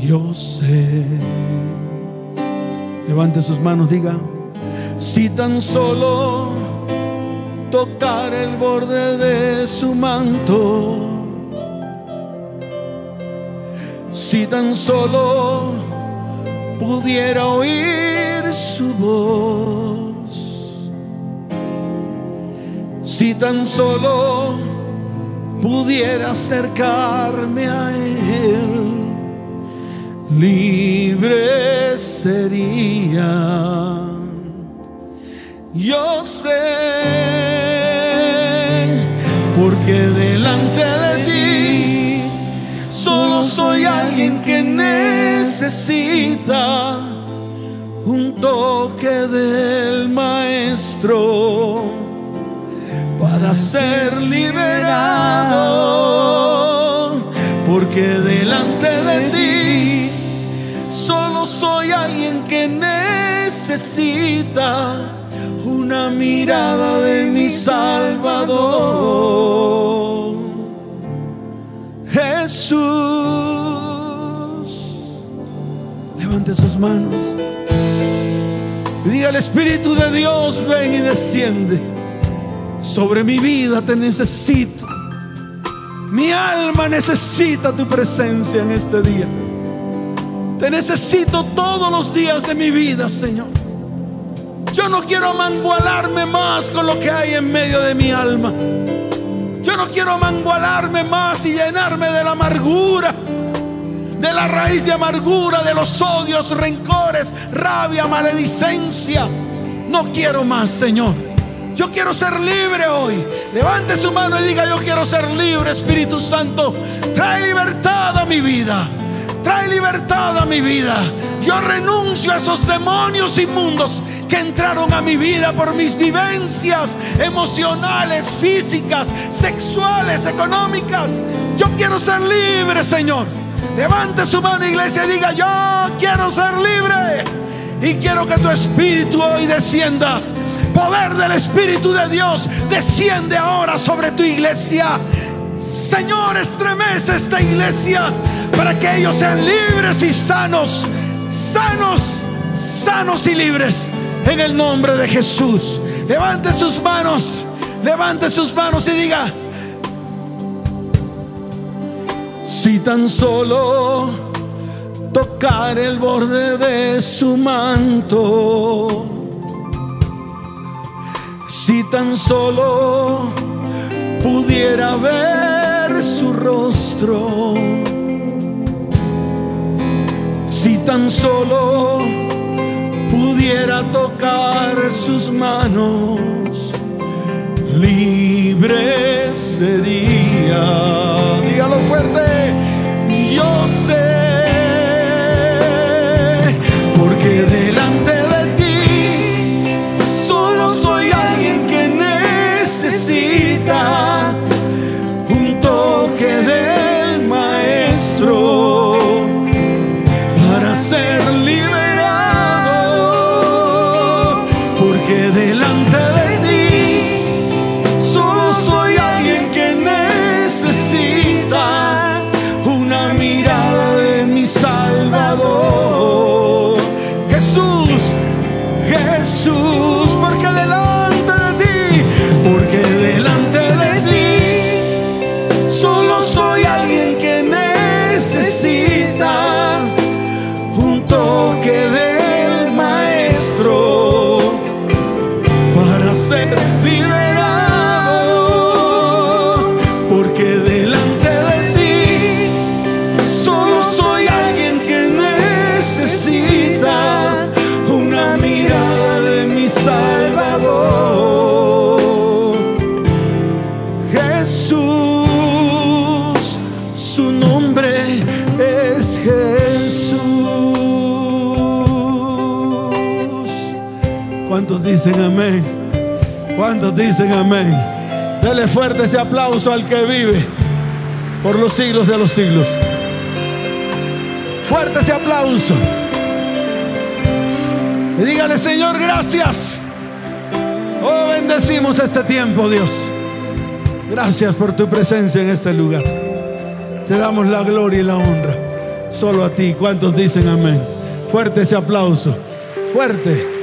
yo sé. Levante sus manos, diga, si tan solo tocar el borde de su manto, si tan solo pudiera oír su voz, si tan solo pudiera acercarme a él libre sería. Yo sé, porque delante de ti solo soy alguien que necesita un toque del maestro para ser liberado, porque delante de ti soy alguien que necesita una mirada de mi Salvador. Jesús. Levante sus manos. Y diga el Espíritu de Dios, ven y desciende. Sobre mi vida te necesito. Mi alma necesita tu presencia en este día. Te necesito todos los días de mi vida, Señor. Yo no quiero mangualarme más con lo que hay en medio de mi alma. Yo no quiero mangualarme más y llenarme de la amargura, de la raíz de amargura, de los odios, rencores, rabia, maledicencia. No quiero más, Señor. Yo quiero ser libre hoy. Levante su mano y diga, yo quiero ser libre, Espíritu Santo. Trae libertad a mi vida. Trae libertad a mi vida. Yo renuncio a esos demonios inmundos que entraron a mi vida por mis vivencias emocionales, físicas, sexuales, económicas. Yo quiero ser libre, Señor. Levante su mano, iglesia, y diga, yo quiero ser libre. Y quiero que tu espíritu hoy descienda Poder del Espíritu de Dios desciende ahora sobre tu iglesia. Señor, estremece esta iglesia para que ellos sean libres y sanos, sanos, sanos y libres en el nombre de Jesús. Levante sus manos, levante sus manos y diga, si tan solo tocar el borde de su manto, si tan solo pudiera ver su rostro, si tan solo pudiera tocar sus manos, libre sería. Dígalo fuerte, yo sé, porque delante ¿Cuántos dicen amén? ¿Cuántos dicen amén? Dele fuerte ese aplauso al que vive por los siglos de los siglos. Fuerte ese aplauso. Y dígale, Señor, gracias. Oh, bendecimos este tiempo, Dios. Gracias por tu presencia en este lugar. Te damos la gloria y la honra. Solo a ti. ¿Cuántos dicen amén? Fuerte ese aplauso. Fuerte.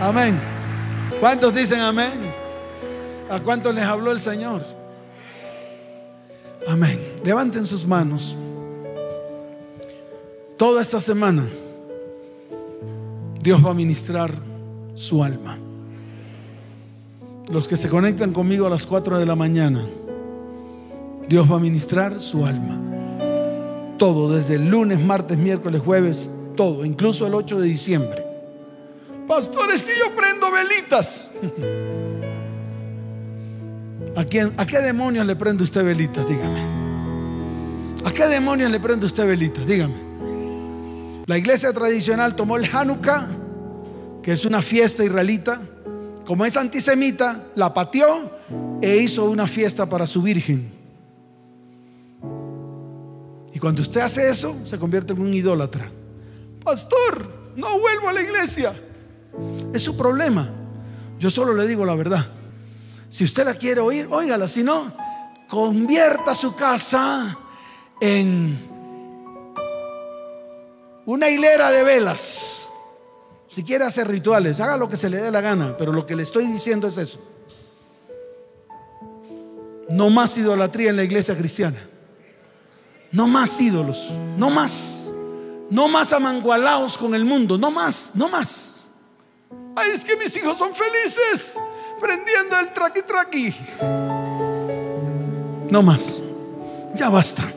Amén. ¿Cuántos dicen amén? ¿A cuántos les habló el Señor? Amén. Levanten sus manos. Toda esta semana Dios va a ministrar su alma. Los que se conectan conmigo a las 4 de la mañana, Dios va a ministrar su alma. Todo, desde el lunes, martes, miércoles, jueves, todo, incluso el 8 de diciembre. Pastor, es que yo prendo velitas. ¿A, quién, ¿A qué demonios le prende usted velitas? Dígame. ¿A qué demonios le prende usted velitas? Dígame. La iglesia tradicional tomó el Hanukkah, que es una fiesta israelita, como es antisemita, la pateó e hizo una fiesta para su virgen. Cuando usted hace eso, se convierte en un idólatra. Pastor, no vuelvo a la iglesia. Es su problema. Yo solo le digo la verdad. Si usted la quiere oír, óigala. Si no, convierta su casa en una hilera de velas. Si quiere hacer rituales, haga lo que se le dé la gana, pero lo que le estoy diciendo es eso. No más idolatría en la iglesia cristiana. No más ídolos, no más. No más amangualaos con el mundo, no más, no más. Ay, es que mis hijos son felices prendiendo el traqui traqui. No más. Ya basta.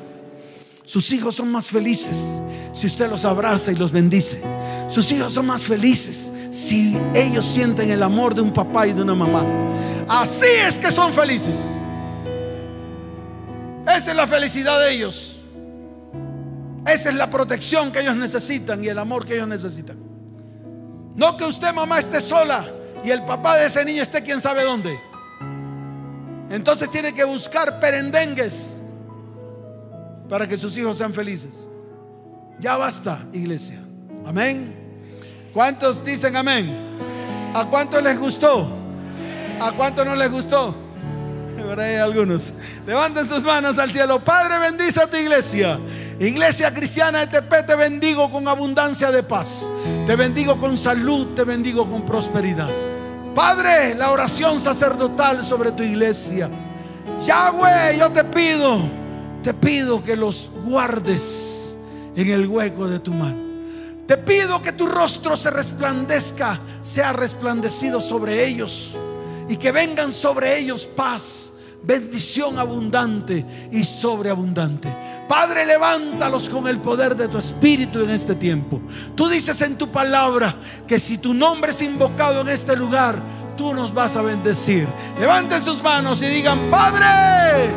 Sus hijos son más felices si usted los abraza y los bendice. Sus hijos son más felices si ellos sienten el amor de un papá y de una mamá. Así es que son felices. Esa es la felicidad de ellos. Esa es la protección que ellos necesitan y el amor que ellos necesitan. No que usted mamá esté sola y el papá de ese niño esté quién sabe dónde. Entonces tiene que buscar perendengues para que sus hijos sean felices. Ya basta, iglesia. Amén. ¿Cuántos dicen amén? ¿A cuántos les gustó? ¿A cuántos no les gustó? hay algunos. Levanten sus manos al cielo. Padre, bendice a tu iglesia. Iglesia cristiana de Tepe, te bendigo con abundancia de paz. Te bendigo con salud, te bendigo con prosperidad. Padre, la oración sacerdotal sobre tu iglesia. Yahweh, yo te pido, te pido que los guardes en el hueco de tu mano. Te pido que tu rostro se resplandezca, sea resplandecido sobre ellos y que vengan sobre ellos paz, bendición abundante y sobreabundante. Padre, levántalos con el poder de tu espíritu en este tiempo. Tú dices en tu palabra que si tu nombre es invocado en este lugar, tú nos vas a bendecir. Levanten sus manos y digan, Padre,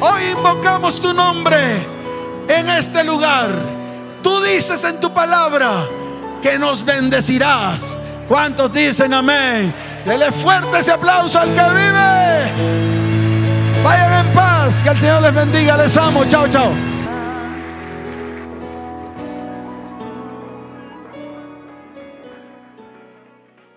hoy invocamos tu nombre en este lugar. Tú dices en tu palabra que nos bendecirás. ¿Cuántos dicen amén? Dele fuerte ese aplauso al que vive. Vayan en paz. Que el Señor les bendiga. Les amo. Chao, chao.